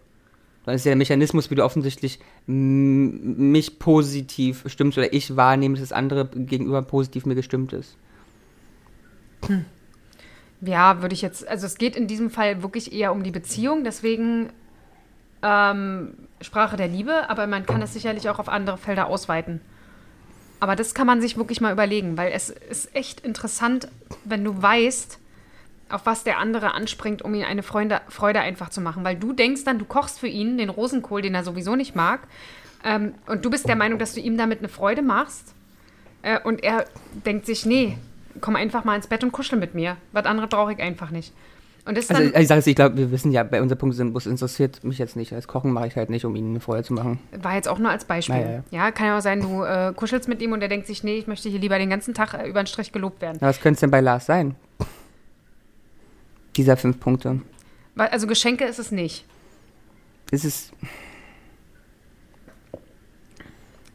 Das ist ja der Mechanismus, wie du offensichtlich mich positiv stimmst oder ich wahrnehme, dass das andere gegenüber positiv mir gestimmt ist. Ja, würde ich jetzt, also es geht in diesem Fall wirklich eher um die Beziehung, deswegen ähm, Sprache der Liebe, aber man kann es sicherlich auch auf andere Felder ausweiten. Aber das kann man sich wirklich mal überlegen, weil es ist echt interessant, wenn du weißt, auf was der andere anspringt, um ihm eine Freude, Freude einfach zu machen. Weil du denkst dann, du kochst für ihn den Rosenkohl, den er sowieso nicht mag. Ähm, und du bist der Meinung, dass du ihm damit eine Freude machst. Äh, und er denkt sich, nee, komm einfach mal ins Bett und kuschel mit mir. Was anderes brauche ich einfach nicht. Und das ist Also dann, ich, sage es, ich glaube, wir wissen ja, bei unserem Punkt sind, es interessiert mich jetzt nicht. Als Kochen mache ich halt nicht, um ihnen eine Freude zu machen. war jetzt auch nur als Beispiel. Ja, ja, Ja, kann ja auch sein, du äh, kuschelst mit ihm und er denkt sich, nee, ich möchte hier lieber den ganzen Tag äh, über den Strich gelobt werden. Na, was könnte es denn bei Lars sein? Dieser fünf Punkte. Also Geschenke ist es nicht. Ist es,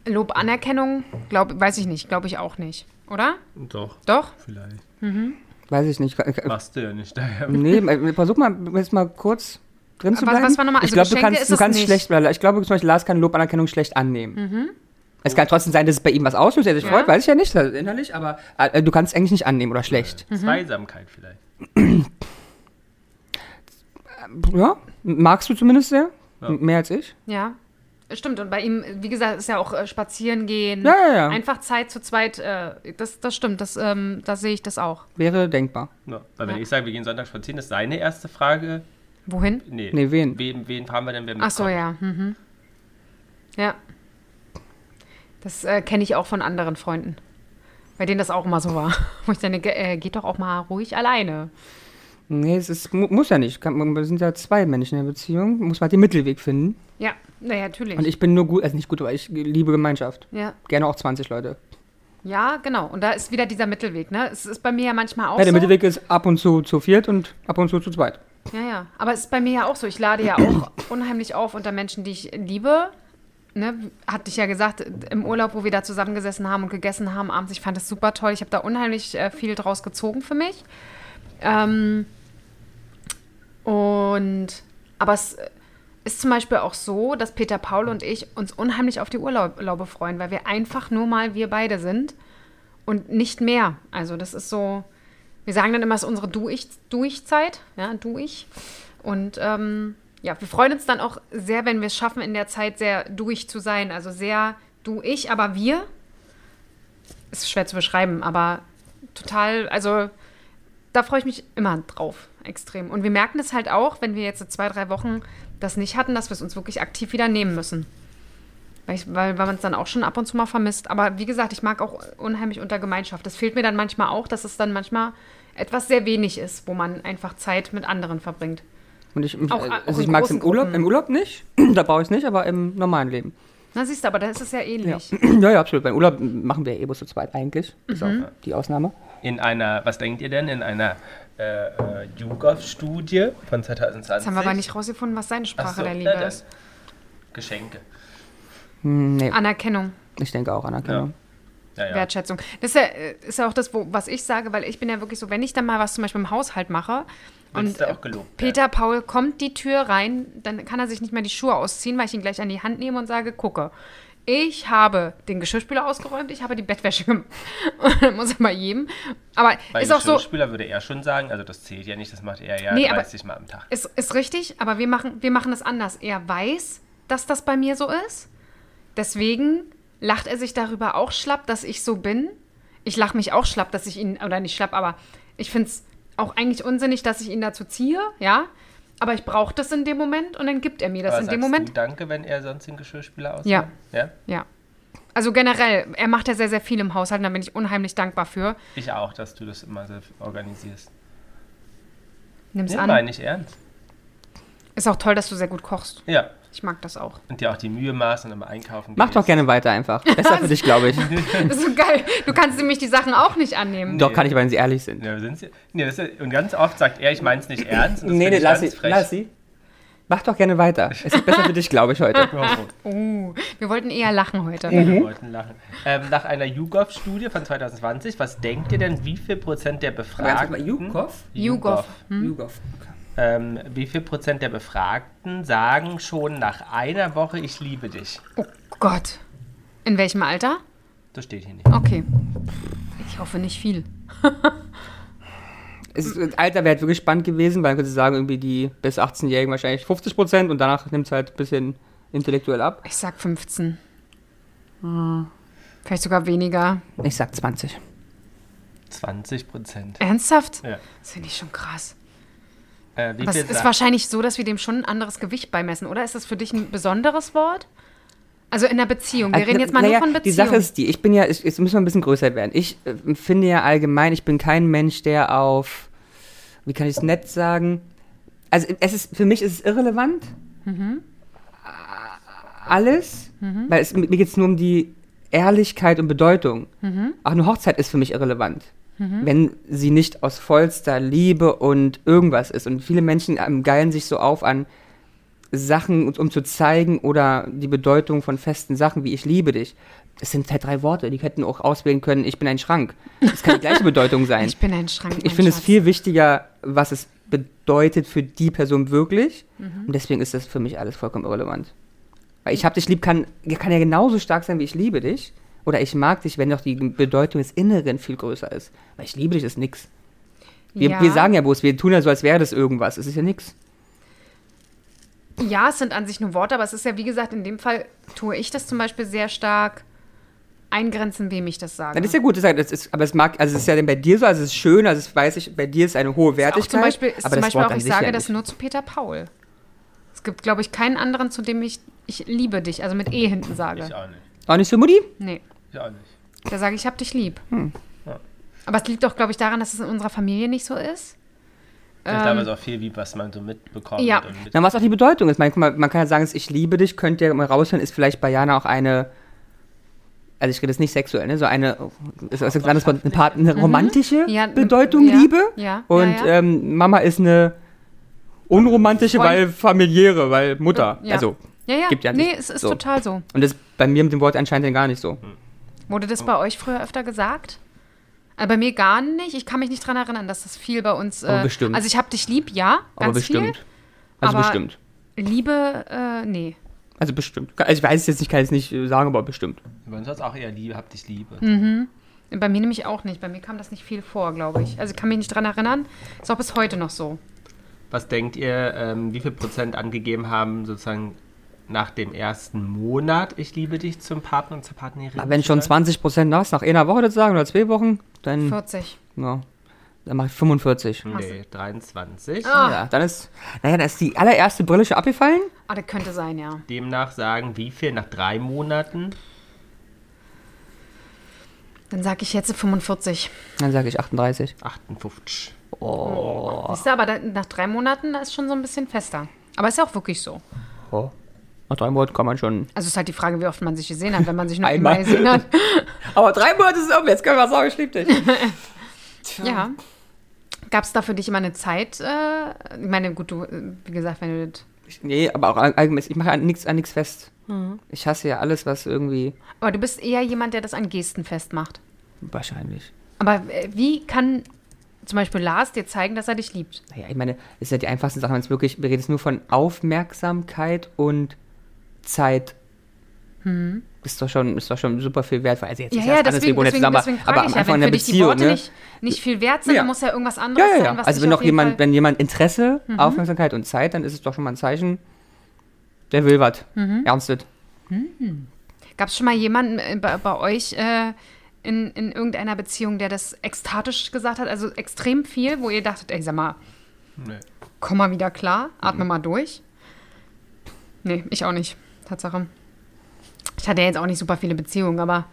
Lob, Anerkennung, glaub, weiß ich nicht, glaube ich auch nicht. Oder? Doch, Doch? vielleicht. Weiß ich nicht. Machst du ja nicht daher. Nee, äh, versuch mal jetzt mal kurz drin zu Was- bleiben. was war nochmal? ich Also glaube, du kannst, du kannst nicht. schlecht, weil ich glaube zum Beispiel, Lars kann Lobanerkennung schlecht annehmen. Es kann trotzdem sein, dass es bei ihm was auslöst, er sich Ja. freut, weiß ich ja nicht, also innerlich, aber äh, du kannst es eigentlich nicht annehmen oder schlecht. Zweisamkeit vielleicht. Ja, magst du zumindest sehr? Ja. Mehr als ich? Ja. Stimmt, und bei ihm, wie gesagt, ist ja auch äh, spazieren gehen. Ja, ja, ja. Einfach Zeit zu zweit, äh, das, das stimmt, das, ähm, da sehe ich das auch. Wäre denkbar. Ja. Weil wenn Ja. ich sage, wir gehen Sonntag spazieren, ist seine erste Frage. Wohin? Nee, Nee, wen? Wen, wen fahren wir denn, wer Ach so, mitkommt? ja. Mhm. Ja. Das äh, kenne ich auch von anderen Freunden. Bei denen das auch immer so war. <laughs> Wo ich dann denke, äh, geht doch auch mal ruhig alleine. Nee, es ist, mu muss ja nicht. Kann, man- wir sind ja zwei Menschen in der Beziehung. Muss man halt den Mittelweg finden. Ja, naja, natürlich. Und ich bin nur gut, also nicht gut, aber ich liebe Gemeinschaft. ja. Gerne auch 20 Leute. ja, genau. Und da ist wieder dieser Mittelweg. Ne? Es ist bei mir ja manchmal auch Ja, der so. Mittelweg ist ab und zu zu viert und ab und zu zu zweit. Ja, ja. Aber es ist bei mir ja auch so. Ich lade ja auch <clears throat> unheimlich auf unter Menschen, die ich liebe. Ne, hatte ich ja gesagt, im Urlaub, wo wir da zusammengesessen haben und gegessen haben abends, ich fand das super toll. Ich habe da unheimlich äh, viel draus gezogen für mich. Ähm, und, aber es ist zum Beispiel auch so, dass Peter Paul und ich uns unheimlich auf die Urlaube freuen, weil wir einfach nur mal wir beide sind und nicht mehr. Also das ist so, wir sagen dann immer, es ist unsere Du-Ich- Du-Ich-Zeit, ja, Du-Ich. Und ähm, ja, wir freuen uns dann auch sehr, wenn wir es schaffen, in der Zeit sehr Du-Ich zu sein. Also sehr Du-Ich, aber wir. Ist schwer zu beschreiben, aber total, also da freue ich mich immer drauf, extrem. Und wir merken es halt auch, wenn wir jetzt zwei, drei Wochen das nicht hatten, dass wir es uns wirklich aktiv wieder nehmen müssen. Weil, ich, weil, weil man es dann auch schon ab und zu mal vermisst. Aber wie gesagt, ich mag auch unheimlich unter Gemeinschaft. Das fehlt mir dann manchmal auch, dass es dann manchmal etwas sehr wenig ist, wo man einfach Zeit mit anderen verbringt. Und ich, Auch- auch also ich in mag es im Urlaub, Gruppen. im Urlaub nicht, <clears throat> da brauche ich es nicht, aber im normalen Leben. Na, siehst du, aber da ist es ja Ja. ähnlich. <clears throat> ja, ja, absolut. Beim Urlaub machen wir eh bloß zu zweit eigentlich. Ist Mhm. auch die Ausnahme. In einer, was denkt ihr denn, in einer äh, äh, YouGov-Studie von 2020? Jetzt haben wir aber nicht rausgefunden, was seine Ach Sprache so, der na Liebe dann. ist. Geschenke. Hm, nee, Anerkennung, ich denke auch Anerkennung. Ja, ja. Wertschätzung. Das ist ja, äh, ist ja auch das, wo, was ich sage, weil ich bin ja wirklich so, wenn ich dann mal was zum Beispiel im Haushalt mache Willst und gelobt Peter Paul kommt die Tür rein, dann kann er sich nicht mehr die Schuhe ausziehen, weil ich ihn gleich an die Hand nehme und sage, gucke. Ich habe den Geschirrspüler ausgeräumt, ich habe die Bettwäsche gemacht. <laughs> Und dann muss er mal jedem. Aber Bei ist auch so, Geschirrspüler würde er schon sagen, also das zählt ja nicht, das macht er ja Nee, aber- 30 Mal am Tag. ist, ist richtig, aber wir machen, wir machen es anders. Er weiß, dass das bei mir so ist. Deswegen lacht er sich darüber auch schlapp, dass ich so bin. Ich lache mich auch schlapp, dass ich ihn, oder nicht schlapp, aber ich finde es auch eigentlich unsinnig, dass ich ihn dazu ziehe, ja. Aber ich brauche das in dem Moment und dann gibt er mir das Aber in dem Moment. Du danke, wenn er sonst den Geschirrspüler ausräumt? Ja. ja. Ja. Also generell, er macht ja sehr, sehr viel im Haushalt und da bin ich unheimlich dankbar für. Ich auch, dass du das immer so organisierst. Nimm's Nee, an. meine ich ernst. Ist auch toll, dass du sehr gut kochst. Ja. Ich mag das auch. Und dir auch die Mühe machst und immer einkaufen Mach gehst. doch gerne weiter einfach. Besser für dich, glaube ich. <laughs> Das ist so geil. Du kannst nämlich die Sachen auch nicht annehmen. Doch, kann ich, wenn sie ehrlich sind. Ja, sind sie? Nee, das ist, und ganz oft sagt er, ich meine es nicht ernst. Und das Nee, nee, lass sie, frech. lass sie. Mach doch gerne weiter. Es ist besser für dich, glaube ich, heute. <laughs> Oh, <laughs> wir wollten eher lachen heute. wir wollten lachen. Ähm, nach einer YouGov-Studie von 2020, was denkt ihr denn, wie viel Prozent der Befragten... YouGov? YouGov. YouGov. Ähm, wie viel Prozent der Befragten sagen schon nach einer Woche, ich liebe dich? Oh Gott. In welchem Alter? Das steht hier nicht. Okay. Ich hoffe nicht viel. Es ist, das Alter wäre halt wirklich spannend gewesen, weil man könnte sagen, irgendwie die bis 18-Jährigen wahrscheinlich 50 Prozent und danach nimmt es halt ein bisschen intellektuell ab. Ich sag 15. Vielleicht sogar weniger. Ich sag 20. 20 Prozent. Ernsthaft? Ja. Das finde ich schon krass. Äh, wie Aber es viel ist wahrscheinlich so, dass wir dem schon ein anderes Gewicht beimessen, oder? Ist das für dich ein besonderes Wort? Also in der Beziehung. Wir reden jetzt mal naja, nur von Beziehung. Die Sache ist die, ich bin ja, ich, jetzt müssen wir ein bisschen größer werden. Ich äh, finde ja allgemein, ich bin kein Mensch, der auf, wie kann ich es nett sagen? Also es ist, für mich ist es irrelevant. Mhm. Alles, weil es, mir geht es nur um die Ehrlichkeit und Bedeutung. Mhm. Auch eine Hochzeit ist für mich irrelevant. Wenn sie nicht aus vollster Liebe und irgendwas ist. Und viele Menschen ähm, geilen sich so auf an Sachen, um- zu zeigen oder die Bedeutung von festen Sachen, wie ich liebe dich. Es sind halt drei Worte, die hätten auch auswählen können, ich bin ein Schrank. Das kann die gleiche <laughs> Bedeutung sein. ich bin ein Schrank. Ich finde es viel wichtiger, was es bedeutet für die Person wirklich. Mhm. Und deswegen ist das für mich alles vollkommen irrelevant. Weil ich hab dich lieb kann, kann ja genauso stark sein, wie ich liebe dich. Oder ich mag dich, wenn doch die Bedeutung des Inneren viel größer ist. Weil ich liebe dich ist nix. Wir, ja. wir sagen ja bloß, wir tun ja so, als wäre das irgendwas. Es ist ja nix. Ja, es sind an sich nur Worte, aber es ist ja, wie gesagt, in dem Fall tue ich das zum Beispiel sehr stark eingrenzen, wem ich das sage. Das ist ja gut, das ist, ist, aber es mag, also es ist ja dann bei dir so, also es ist schön, also es weiß ich, bei dir ist eine hohe Wertigkeit. zum Beispiel, ist aber zum das Beispiel Wort auch, ich sage ja das nur zu Peter Paul. Es gibt, glaube ich, keinen anderen, zu dem ich, ich liebe dich, also mit E hinten sage. Ich auch nicht. Auch nicht so, Mutti? Nee, Ich auch nicht. da sage ich, ich hab dich lieb. Hm. Ja. Aber es liegt doch, glaube ich, daran, dass es in unserer Familie nicht so ist. Ich glaube, es ist auch viel, wie was man so mitbekommt. Ähm, ja. Und mit Na, was auch die Bedeutung ist. Man, man kann ja sagen, ich liebe dich, könnt ihr mal raushören, ist vielleicht bei Jana auch eine, also ich rede jetzt nicht sexuell, ne, so eine, ist das ein anderes eine, Part, eine romantische Mhm. Ja, Bedeutung, ja, Liebe. ja, Und ja, ja. Ähm, Mama ist eine unromantische, Freund- weil familiäre, weil Mutter. Ja. Also, Ja, ja. Gibt ja nee, es ist So. total so. und das ist bei mir mit dem Wort anscheinend gar nicht so. Wurde das bei euch früher öfter gesagt? Also bei mir gar nicht. Ich kann mich nicht dran erinnern, dass das viel bei uns. Aber äh, bestimmt. Also ich hab dich lieb, ja, Aber ganz bestimmt. viel. Also Aber- bestimmt. Liebe, äh, nee. Also bestimmt. Also ich weiß es jetzt nicht, kann es nicht äh, sagen, aber bestimmt. bei uns auch eher Liebe, hab dich Liebe. Hm. Bei mir nämlich auch nicht. Bei mir kam das nicht viel vor, glaube ich. Also ich kann mich nicht dran erinnern. Ist auch bis heute noch so. Was denkt ihr, ähm, wie viel Prozent angegeben haben, sozusagen nach dem ersten Monat, ich liebe dich zum Partner und zur Partnerin? Aber wenn schon sein? 20 Prozent nach, nach einer Woche das sagen oder zwei Wochen, dann, 40. ja, dann mache ich 45. Nee, 23. Ah. Ja, dann ist, naja, dann ist die allererste Brille schon abgefallen. Ah, das könnte sein, ja. Demnach sagen, wie viel nach drei Monaten? Dann sage ich jetzt 45. Dann sage ich 38. 58. Siehst du, aber da, nach drei Monaten, da ist schon so ein bisschen fester. Aber ist ja auch wirklich so. Oh. Nach drei Monaten kann man schon. Also ist halt die Frage, wie oft man sich gesehen hat, wenn man sich noch Einmal. gesehen hat. <laughs> Aber drei Monate ist um, jetzt können wir sagen, ich liebe dich. <laughs> Ja. Gab es da für dich immer eine Zeit? Äh, ich meine, gut, du, äh, wie gesagt, wenn du das. Nee, aber auch allgemein, ich mache an nichts an nichts fest. Mhm. Ich hasse ja alles, was irgendwie. Aber du bist eher jemand, der das an Gesten festmacht. Wahrscheinlich. Aber äh, wie kann zum Beispiel Lars dir zeigen, dass er dich liebt? Naja, ich meine, das ist ja die einfachste Sache, wenn es wirklich, wir reden jetzt nur von Aufmerksamkeit und Zeit. ist doch schon, ist doch schon super viel wert. Also jetzt Ja, ist ja, erst anders, deswegen, deswegen, zusammen, deswegen aber am ich ja, Anfang wenn einer für dich die Beziehung, Worte ne? nicht, nicht viel wert sind, Ja. dann muss ja irgendwas anderes Ja, ja, ja. sein, was Also wenn jeden jemand, Fall- Mhm. wenn jemand Interesse, Aufmerksamkeit und Zeit, dann ist es doch schon mal ein Zeichen, der will was. Mhm. Ernstet. Gab es schon mal jemanden äh, bei, bei euch äh, in, in irgendeiner Beziehung, der das ekstatisch gesagt hat? Also extrem viel, wo ihr dachtet, ey, sag mal, Nee. komm mal wieder klar, atme mal durch. Nee, ich auch nicht. Tatsache. Ich hatte ja jetzt auch nicht super viele Beziehungen, aber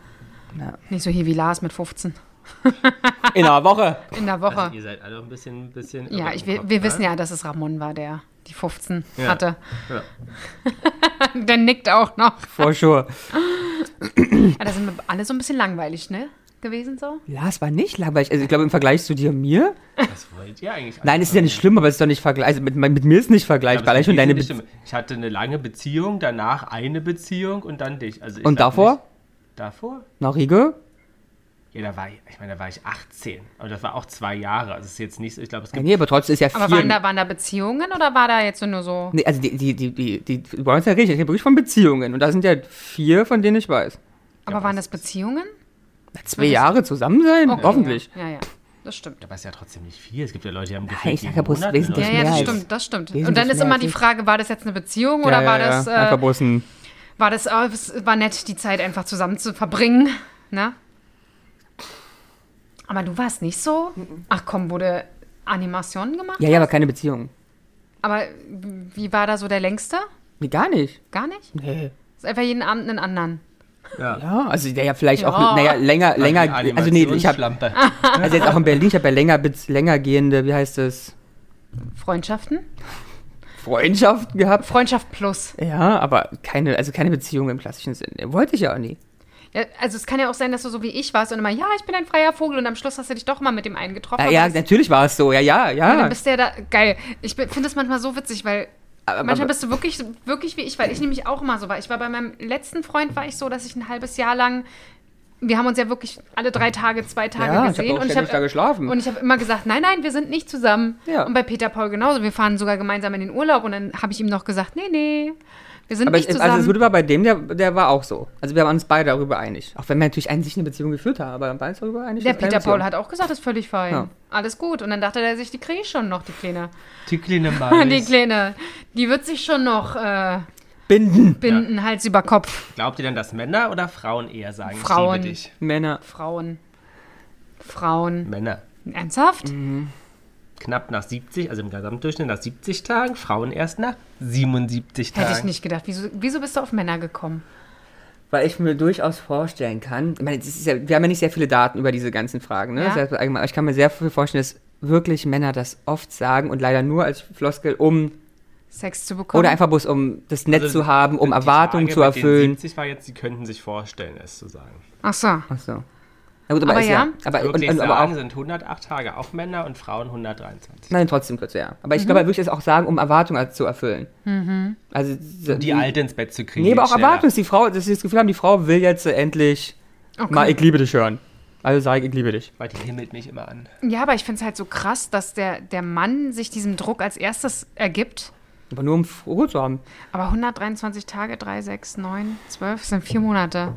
Ja. nicht so hier wie Lars mit 15 In einer Woche. in der Woche. Also ihr seid alle ein bisschen, bisschen ja, ich, wir, wir ne? wissen ja, dass es Ramon war, der die 15 Ja. hatte. Ja. <laughs> Der nickt auch noch. For sure. Ja, da sind wir alle so ein bisschen langweilig, ne? Gewesen so. Lars war nicht langweilig. Also ich glaube, im Vergleich zu dir und mir. Was wollt ihr eigentlich? Nein, es ist ja nicht schlimm, aber es ist doch nicht vergleichbar. Also mit, mit mir ist nicht vergleichbar. Allein schon deine Be Ich hatte eine lange Beziehung, danach eine Beziehung und dann dich. Also ich Und davor? Nicht, davor? Noch Riege? Ja, da war ich, ich meine, da war ich 18. Aber das war auch zwei Jahre. Also es ist jetzt nicht so, ich glaube, es Ja, gibt nee, aber trotzdem ist ja Aber viel. waren da, waren da Beziehungen oder war da jetzt nur so. Nee, also die, die, die, die, die, die wollen uns ja richtig, ich rede wirklich von Beziehungen. Und da sind ja vier, von denen ich weiß. Aber waren das Beziehungen? Na, Zwei Jahre zusammen sein? Okay, Hoffentlich. Ja, ja, ja. das stimmt. aber es ist ja trotzdem nicht viel. Es gibt ja Leute, die haben ich gefühlt sag jeden ja bloß wesentlich Ja, eine ja, mehr das stimmt, das stimmt. Und dann ist immer die ich. Frage, war das jetzt eine Beziehung oder war das, äh, Einfach bloß ein. war das, oh, es war nett, die Zeit einfach zusammen zu verbringen, ne? Aber du warst nicht so? Ach komm, wurde Animation gemacht? Ja, ja, aber keine Beziehung. Aber wie war da so der längste? Nee, gar nicht. Gar nicht? Nee. Ist einfach jeden Abend einen anderen. Ja. Ja, also der ja vielleicht Ja. auch, naja, länger, länger, also nee, ich habe, <laughs> also jetzt auch in Berlin, ich habe ja länger, länger gehende, wie heißt es, Freundschaften? Freundschaften gehabt. Freundschaft plus. Ja, aber keine, also keine Beziehung im klassischen Sinne. Wollte ich ja auch nie. Ja, also es kann ja auch sein, dass du so wie ich warst und immer, ja, ich bin ein freier Vogel und am Schluss hast du dich doch mal mit dem einen getroffen. Ja, aber ja das- natürlich war es so, ja, ja, Ja, ja. dann bist du ja da. Geil. Ich finde das manchmal so witzig, weil Aber- manchmal aber- bist du wirklich, wirklich wie ich, weil ich nämlich auch immer so war. Ich war bei meinem letzten Freund, war ich so, dass ich ein halbes Jahr lang. Wir haben uns ja wirklich alle drei Tage, zwei Tage Ja, ich hab gesehen. auch und ich ständig da geschlafen. Und ich habe immer gesagt, nein, nein, wir sind nicht zusammen. Ja. Und bei Peter Paul genauso. Wir fahren sogar gemeinsam in den Urlaub. Und dann habe ich ihm noch gesagt, nee, nee, wir sind Aber nicht ich, zusammen. also das Gute war bei dem, der, der war auch so. Also wir waren uns beide darüber einig. Auch wenn wir natürlich sich eine Beziehung geführt haben, aber wir waren uns darüber einig. der Peter Paul hat auch gesagt, das ist völlig fein. Ja. Alles gut. Und dann dachte er sich, die kriege ich schon noch, die Kleine. Die kleine <laughs> Die Maris. Kleine, die wird sich schon noch äh, Binden. binden, Hals über Kopf. Glaubt ihr denn, dass Männer oder Frauen eher sagen, Frauen. ich liebe dich? Männer. Frauen. Frauen. Männer. Ernsthaft? Knapp nach 70, also im Gesamtdurchschnitt nach 70 Tagen, Frauen erst nach 77 Tagen. Hätte ich nicht gedacht. Wieso, wieso bist du auf Männer gekommen? Weil ich mir durchaus vorstellen kann, ich meine, ja, wir haben ja nicht sehr viele Daten über diese ganzen Fragen, ne? Ja. Das heißt, ich kann mir sehr viel vorstellen, dass wirklich Männer das oft sagen und leider nur als Floskel, um, Sex zu bekommen? oder einfach bloß um das Netz Also, zu haben, um Erwartungen Frage zu erfüllen. 70 war jetzt, sie könnten sich vorstellen, es zu sagen. Ach so. Ach so. Na gut, aber, Aber ist ja. ja. Aber, und, und, aber sagen auch, sind 108 Tage auch Männer und Frauen 123. nein, trotzdem kürzer, ja. Aber ich Mhm. glaube, wirklich es auch sagen, um Erwartungen zu erfüllen. Also, diese- Die Alte ins Bett zu kriegen. Nee, aber auch schneller. Erwartung, dass die Frau, dass sie das Gefühl haben, die Frau will jetzt endlich Okay. mal ich liebe dich hören. Also sage ich, ich liebe dich. Weil die himmelt mich immer an. Ja, aber ich finde es halt so krass, dass der, der Mann sich diesem Druck als erstes ergibt. Aber nur um Ruhe zu haben. Aber 123 Tage, 3, 6, 9, 12 sind vier Monate.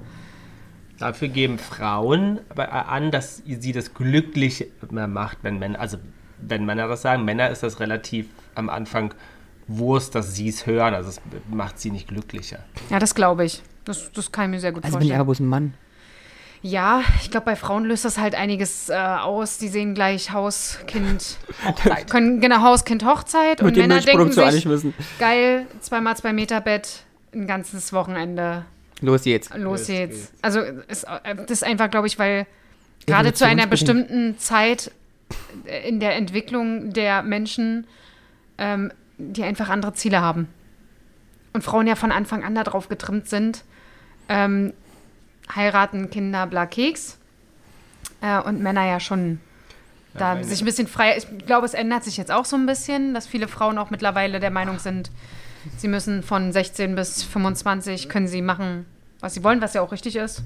Dafür geben Frauen aber an, dass sie das glücklich macht, wenn Männer, also wenn Männer das sagen. Männer ist das relativ am Anfang Wurst, dass sie es hören. Also es macht sie nicht glücklicher. Ja, das glaube ich. Das, das kann ich mir sehr gut Also bin ich vorstellen. aber bloß ein Mann. Ja, ich glaube, bei Frauen löst das halt einiges äh, aus. Die sehen gleich Haus, Kind, <laughs> Hochzeit. können genau Haus, Kind, Hochzeit und Mit dem Männer denken sich, geil, zweimal zwei Meter Bett, ein ganzes Wochenende, Los jetzt. los Los jetzt. geht's. Also ist, äh, das ist einfach, glaube ich, weil Ja, gerade zu einer bestimmten Zeit äh, in der Entwicklung der Menschen, ähm, die einfach andere Ziele haben. Und Frauen ja von Anfang an darauf getrimmt sind, ähm, heiraten, Kinder, bla Keks. Äh, und Männer ja schon da meine- sich ein bisschen frei. Ich glaube, es ändert sich jetzt auch so ein bisschen, dass viele Frauen auch mittlerweile der Meinung sind, sie müssen von 16 bis 25 können sie machen, was sie wollen, was ja auch richtig ist.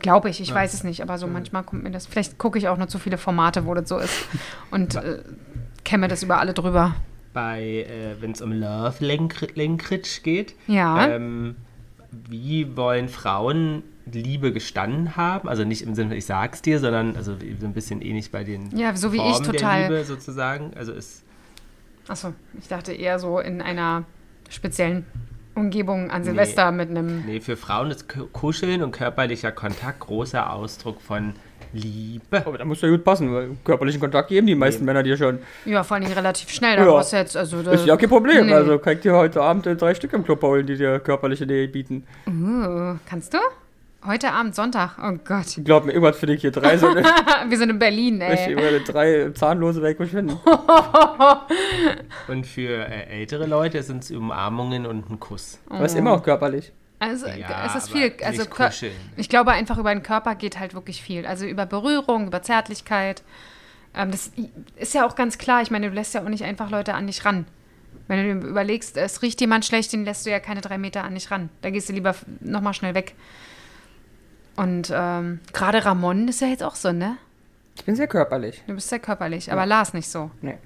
Glaube ich, ich weiß es nicht, aber so manchmal kommt mir das. Vielleicht gucke ich auch nur zu viele Formate, wo das so ist. Und äh, kämme das über alle drüber. Bei, äh, wenn es um Love Lenkritsch geht, Ja. ähm, wie wollen Frauen Liebe gestanden haben? Also nicht im Sinne, ich sag's dir, sondern also so ein bisschen ähnlich bei den Ja, so wie ich Formen total. der Liebe sozusagen. Also ist Achso, ich dachte eher so in einer speziellen Umgebung an Silvester mit einem. nee, für Frauen ist Kuscheln und körperlicher Kontakt großer Ausdruck von Liebe. Aber da muss ja gut passen, weil körperlichen Kontakt geben die meisten Männer dir schon. Ja, vor allem relativ schnell. Da Ja. brauchst du jetzt, also, da, Ist ja kein Problem. nee. Also kann ich dir heute Abend äh, drei Stück im Club holen, die dir körperliche Nähe bieten. Uh, kannst du? Heute Abend, Sonntag. Oh Gott. Glaub mir, irgendwas finde ich hier drei so eine, <laughs> Wir sind in Berlin, ich ey. über drei Zahnlose weg finden. <laughs> Und für äh, ältere Leute sind es Umarmungen und ein Kuss. Aber ist immer auch körperlich. Also, Ja, es ist viel. Also, ich glaube, einfach über den Körper geht halt wirklich viel. Also über Berührung, über Zärtlichkeit. Ähm, das ist ja auch ganz klar. Ich meine, du lässt ja auch nicht einfach Leute an dich ran. Wenn du dir überlegst, es riecht jemand schlecht, den lässt du ja keine drei Meter an dich ran. Da gehst du lieber nochmal schnell weg. Und ähm, gerade Ramon ist ja jetzt auch so, ne? Ich bin sehr körperlich. Du bist sehr körperlich, aber Lars nicht so. Nee.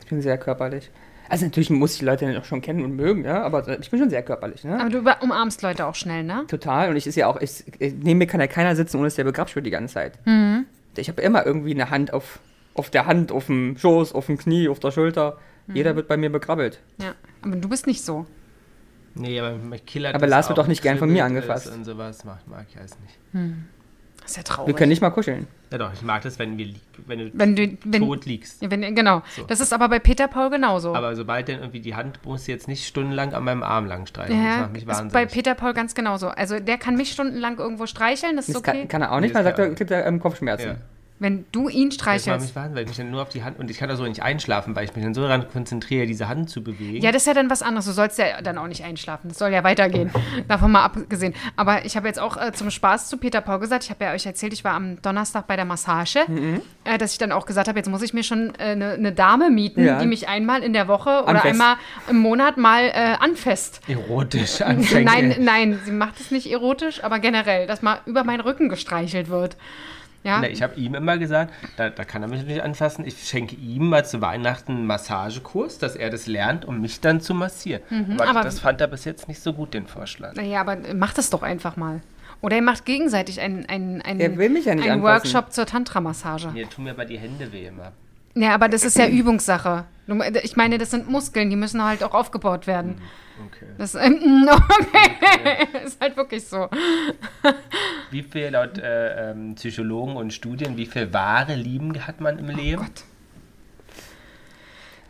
Ich bin sehr körperlich. Also natürlich muss ich die Leute dann auch schon kennen und mögen, ja, aber ich bin schon sehr körperlich, ne? Aber du umarmst Leute auch schnell, ne? Total. Und ich ist ja auch, ich, ich, neben mir kann ja keiner sitzen, ohne dass der begrapscht wird die ganze Zeit. Mhm. Ich habe immer irgendwie eine Hand auf, auf der Hand, auf dem Schoß, auf dem Knie, auf der Schulter. Mhm. Jeder wird bei mir begrabbelt. Ja. Aber du bist nicht so. Nee, aber mich killert Aber das Lars wird auch. doch nicht gern von mir angefasst. Und sowas mag, mag ich alles nicht. Das ist ja traurig. Wir können nicht mal kuscheln. Ja doch, ich mag das, wenn, wir, wenn du Wenn du- wenn- tot liegst. Ja, wenn, genau. So. Das ist aber bei Peter Paul genauso. Aber sobald dann irgendwie die Hand muss jetzt nicht stundenlang an meinem Arm lang streichen. das ja, macht mich ist wahnsinnig. bei Peter Paul ganz genauso. Also der kann mich stundenlang irgendwo streicheln, das ist Das okay. kann, kann er auch Nee, nicht, das weil er sagt, er kriegt er ähm, Kopfschmerzen. ja. Wenn du ihn streichelst. mich wahnsinnig, weil ich mich dann nur auf die Hand und ich kann da so nicht einschlafen, weil ich mich dann so daran konzentriere, diese Hand zu bewegen. Ja, das ist ja dann was anderes. Du sollst ja dann auch nicht einschlafen. Das soll ja weitergehen. <laughs> Davon mal abgesehen. Aber ich habe jetzt auch äh, zum Spaß zu Peter Paul gesagt, ich habe ja euch erzählt, ich war am Donnerstag bei der Massage, Mhm. äh, dass ich dann auch gesagt habe, jetzt muss ich mir schon eine äh, ne Dame mieten, Ja. die mich einmal in der Woche oder einmal im Monat mal äh, anfasst. Erotisch <laughs> anfängt. Nein, nein, sie macht es nicht erotisch, aber generell, dass mal über meinen Rücken gestreichelt wird. Ja, Na, ich habe ihm immer gesagt, da, da kann er mich nicht anfassen. Ich schenke ihm mal zu Weihnachten einen Massagekurs, dass er das lernt, um mich dann zu massieren. aber, Mhm, aber- das fand er bis jetzt nicht so gut, den Vorschlag. naja, aber macht das doch einfach mal. Oder ihr macht gegenseitig einen, einen, einen, ja einen. Workshop zur Tantra-Massage. Mir tun mir aber die Hände weh immer. Ja, aber das ist ja Übungssache. Ich meine, das sind Muskeln, die müssen halt auch aufgebaut werden. Okay. Das ähm, <laughs> okay. ist halt wirklich so. Wie viel laut äh, ähm, Psychologen und Studien, wie viel wahre Lieben hat man im Leben?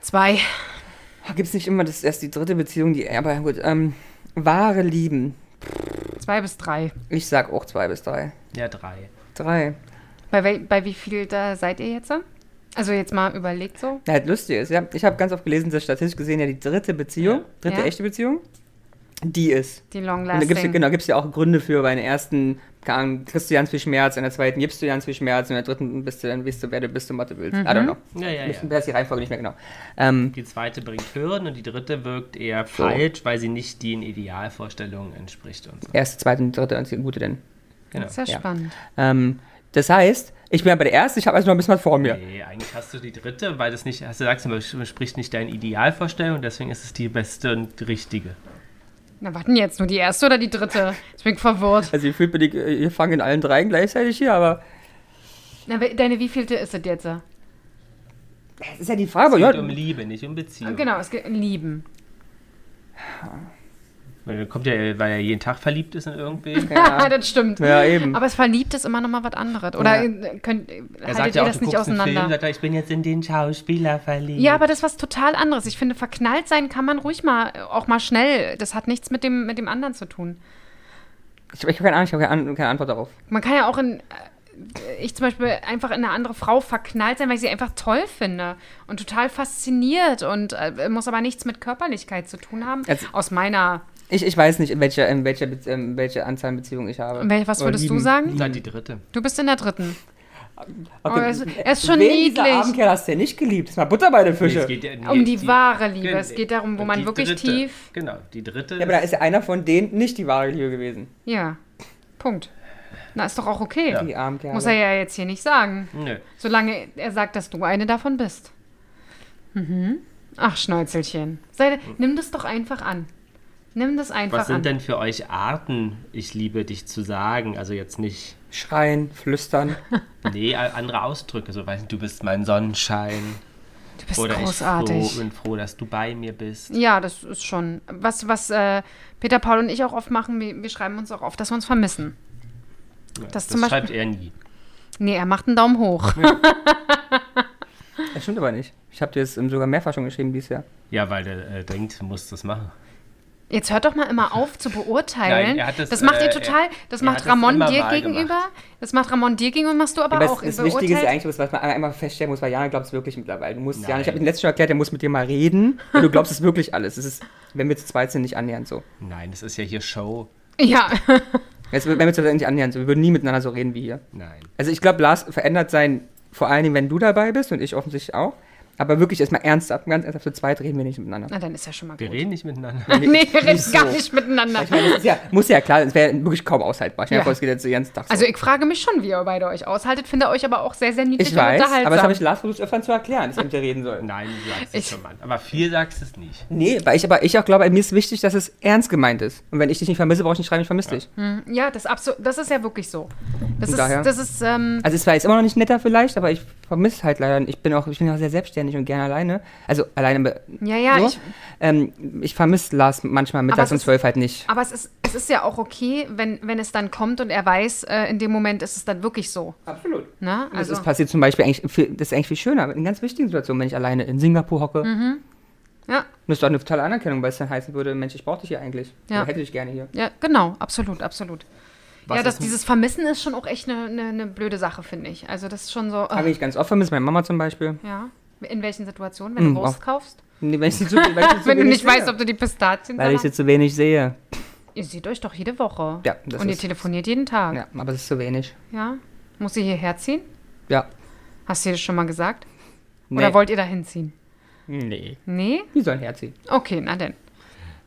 Zwei. Gibt es nicht immer das erst die dritte Beziehung, die, aber gut, ähm, wahre Lieben. Zwei bis drei. Ich sag auch zwei bis drei. ja, drei. Drei. Bei, bei wie viel da seid ihr jetzt? Also jetzt mal überlegt so. Ja, halt lustig ist, ja. Ich habe ganz oft gelesen, dass statistisch gesehen ja die dritte Beziehung, Ja. dritte Ja. echte Beziehung, die ist. Die Long Und da gibt es genau, gibt's ja auch Gründe für, bei der ersten Ahnung, kriegst du ganz viel Schmerz, in der zweiten gibst du ganz viel Schmerz, in der dritten bist du dann, weißt du, wer du bist und was du willst. I don't know. Ja, ja, Ich ja. weiß die Reihenfolge nicht mehr genau. Ähm, Die zweite bringt Hürden und die dritte wirkt eher falsch, weil sie nicht den Idealvorstellungen entspricht und so. erste, zweite und dritte, und die gute denn. Genau. Sehr Ja. spannend. Ähm, das heißt, ich bin ja bei der ersten, ich habe also noch ein bisschen was vor mir. Nee, eigentlich hast du die dritte, weil das nicht, hast du gesagt, es entspricht nicht deinen Idealvorstellungen, deswegen ist es die beste und die richtige. Na, warten jetzt nur die erste oder die dritte? Ich bin verwirrt. Also ihr fühlt mir die, ihr fangen in allen dreien gleichzeitig hier, aber Na, deine wievielte ist es jetzt? das ist ja die Frage. Es Ja, geht um Liebe, nicht um Beziehung. Genau, es geht lieben. Weil er kommt ja, weil er jeden Tag verliebt ist in irgendwen. <laughs> Ja. das stimmt. ja, eben. Aber es verliebt ist immer noch mal was anderes. Oder Ja. könnt, Er haltet sagt ihr ja auch, das du nicht einen Film, auseinander? sagt er, ich bin jetzt in den Schauspieler verliebt. Ja, aber das ist was total anderes. Ich finde, verknallt sein kann man ruhig mal, auch mal schnell. Das hat nichts mit dem, mit dem anderen zu tun. Ich, ich habe keine Ahnung, ich habe keine, keine Antwort darauf. Man kann ja auch in, äh, ich zum Beispiel einfach in eine andere Frau verknallt sein, weil ich sie einfach toll finde und total fasziniert und äh, muss aber nichts mit Körperlichkeit zu tun haben. Also- Aus meiner, Ich, ich weiß nicht, in welcher, in welcher, Be- ähm, welche Anzahl an Beziehungen ich habe. wel- was würdest du sagen? Sag die dritte. Du bist in der dritten. Okay, Oh, er ist- er ist schon wen niedlich. Dieser Abendkerl hast du ja nicht geliebt. Das ist mal Butter bei den Nee, Fische. es geht ja- nee, Um die wahre Liebe. Es geht darum, wo man die wirklich dritte, tief- Genau, die dritte. ja, aber da ist ja einer von denen nicht die wahre Liebe gewesen. Ja, Punkt. Na, ist doch auch okay. Die Abendkerle. Muss er ja jetzt hier nicht sagen. Nö. Solange er sagt, dass du eine davon bist. Mhm. Ach, Schnäuzelchen. Sei, nimm das doch einfach an. Nimm das einfach Was sind an. denn für euch Arten, ich liebe dich zu sagen? Also jetzt nicht, Schreien, flüstern. <laughs> nee, andere Ausdrücke. So, weiß nicht, du bist mein Sonnenschein. Du bist Oder ich großartig. froh, bin froh, dass du bei mir bist. Ja, das ist schon. Was, was äh, Peter, Paul und ich auch oft machen, wir, wir schreiben uns auch auf, dass wir uns vermissen. Ja, Das das zum Beispiel- schreibt er nie. Nee, er macht einen Daumen hoch. <laughs> Das stimmt aber nicht. Ich habe dir ähm, sogar mehrfach schon geschrieben dieses Jahr. Ja, weil der äh, denkt, du musst das machen. Jetzt hört doch mal immer auf zu beurteilen. Nein, er hat das, das macht äh, ihr total. er- Das er macht das Ramon immer dir gegenüber. gemacht. Das macht Ramon dir gegenüber, machst du aber Aber auch. das, das Wichtige ist eigentlich, was man einmal feststellen muss, weil Jana glaubt es wirklich mittlerweile. Du musst, Jana, ich habe Nein. den letzten schon erklärt, der muss mit dir mal reden. Und du glaubst es wirklich alles. Es ist, wenn wir zu zweit sind, nicht annähernd so. Nein, das ist ja hier Show. Ja. <laughs> Jetzt, wenn wir zu zweit sind, nicht annähernd so. Wir würden nie miteinander so reden wie hier. Nein. Also ich glaube, Lars verändert sein, vor allen Dingen, wenn du dabei bist und ich offensichtlich auch. Aber wirklich erstmal ernsthaft, ganz ernsthaft, zu zweit reden wir nicht miteinander. Na, dann ist ja schon mal Wir gut. reden nicht miteinander. nee, <laughs> wir reden nicht gar so. nicht miteinander. Ich meine, das ist ja, muss ja klar, es wäre wirklich kaum aushaltbar. Stell dir Ja. es geht jetzt den ganzen Tag so. Also ich frage mich schon, wie ihr beide euch aushaltet, finde euch aber auch sehr, sehr niedlich ich und weiß, unterhaltsam. aber das habe ich Lars versucht öfter zu erklären, dass wir mit dir reden sollen. Nein, du sagst es Ich- schon mal. Aber viel sagst es nicht. Nee, weil ich aber ich auch glaube, mir ist wichtig, dass es ernst gemeint ist. Und wenn ich dich nicht vermisse, brauche ich nicht schreiben, ich vermisse dich. ja, das, das ist ja wirklich so. Das Und ist, daher? das ist, ähm, Also es war jetzt immer noch nicht netter vielleicht, aber ich vermisse halt leider. Ich bin auch, ich bin auch sehr selbstständig und gerne alleine. Also alleine. ja, ja, so. ich, ähm, ich vermisse Lars manchmal mittags um ist- zwölf halt nicht. aber es ist, es ist ja auch okay, wenn, wenn es dann kommt und er weiß, äh, in dem Moment ist es dann wirklich so. Absolut. Ne? Also, das passiert zum Beispiel eigentlich, viel, das ist eigentlich viel schöner, in ganz wichtigen Situationen, wenn ich alleine in Singapur hocke. Mhm. ja, das ist doch eine totale Anerkennung, weil es dann heißen würde, Mensch, ich brauche dich hier eigentlich. Ja. Oder hätte dich gerne hier. ja, genau, absolut, absolut. Was ja, das, ist denn- dieses Vermissen ist schon auch echt eine, eine, eine blöde Sache, finde ich. Also das ist schon so, Habe äh, ich ganz oft vermisst, meine Mama zum Beispiel. ja. In welchen Situationen? Wenn du auch- kaufst? Nee, wenn zu, zu Wenn du nicht weißt, sehe. ob du die Pistazien Weil ich sie zu wenig sehe. Ihr seht euch doch jede Woche. Ja, das Und ihr ist- telefoniert jeden Tag. Ja, aber es ist zu wenig. Ja? Muss sie hierher ziehen? Ja. Hast du dir das schon mal gesagt? Nee. Oder wollt ihr da hinziehen? Nee. Nee? Wie soll ein Herz ziehen? Okay, na denn.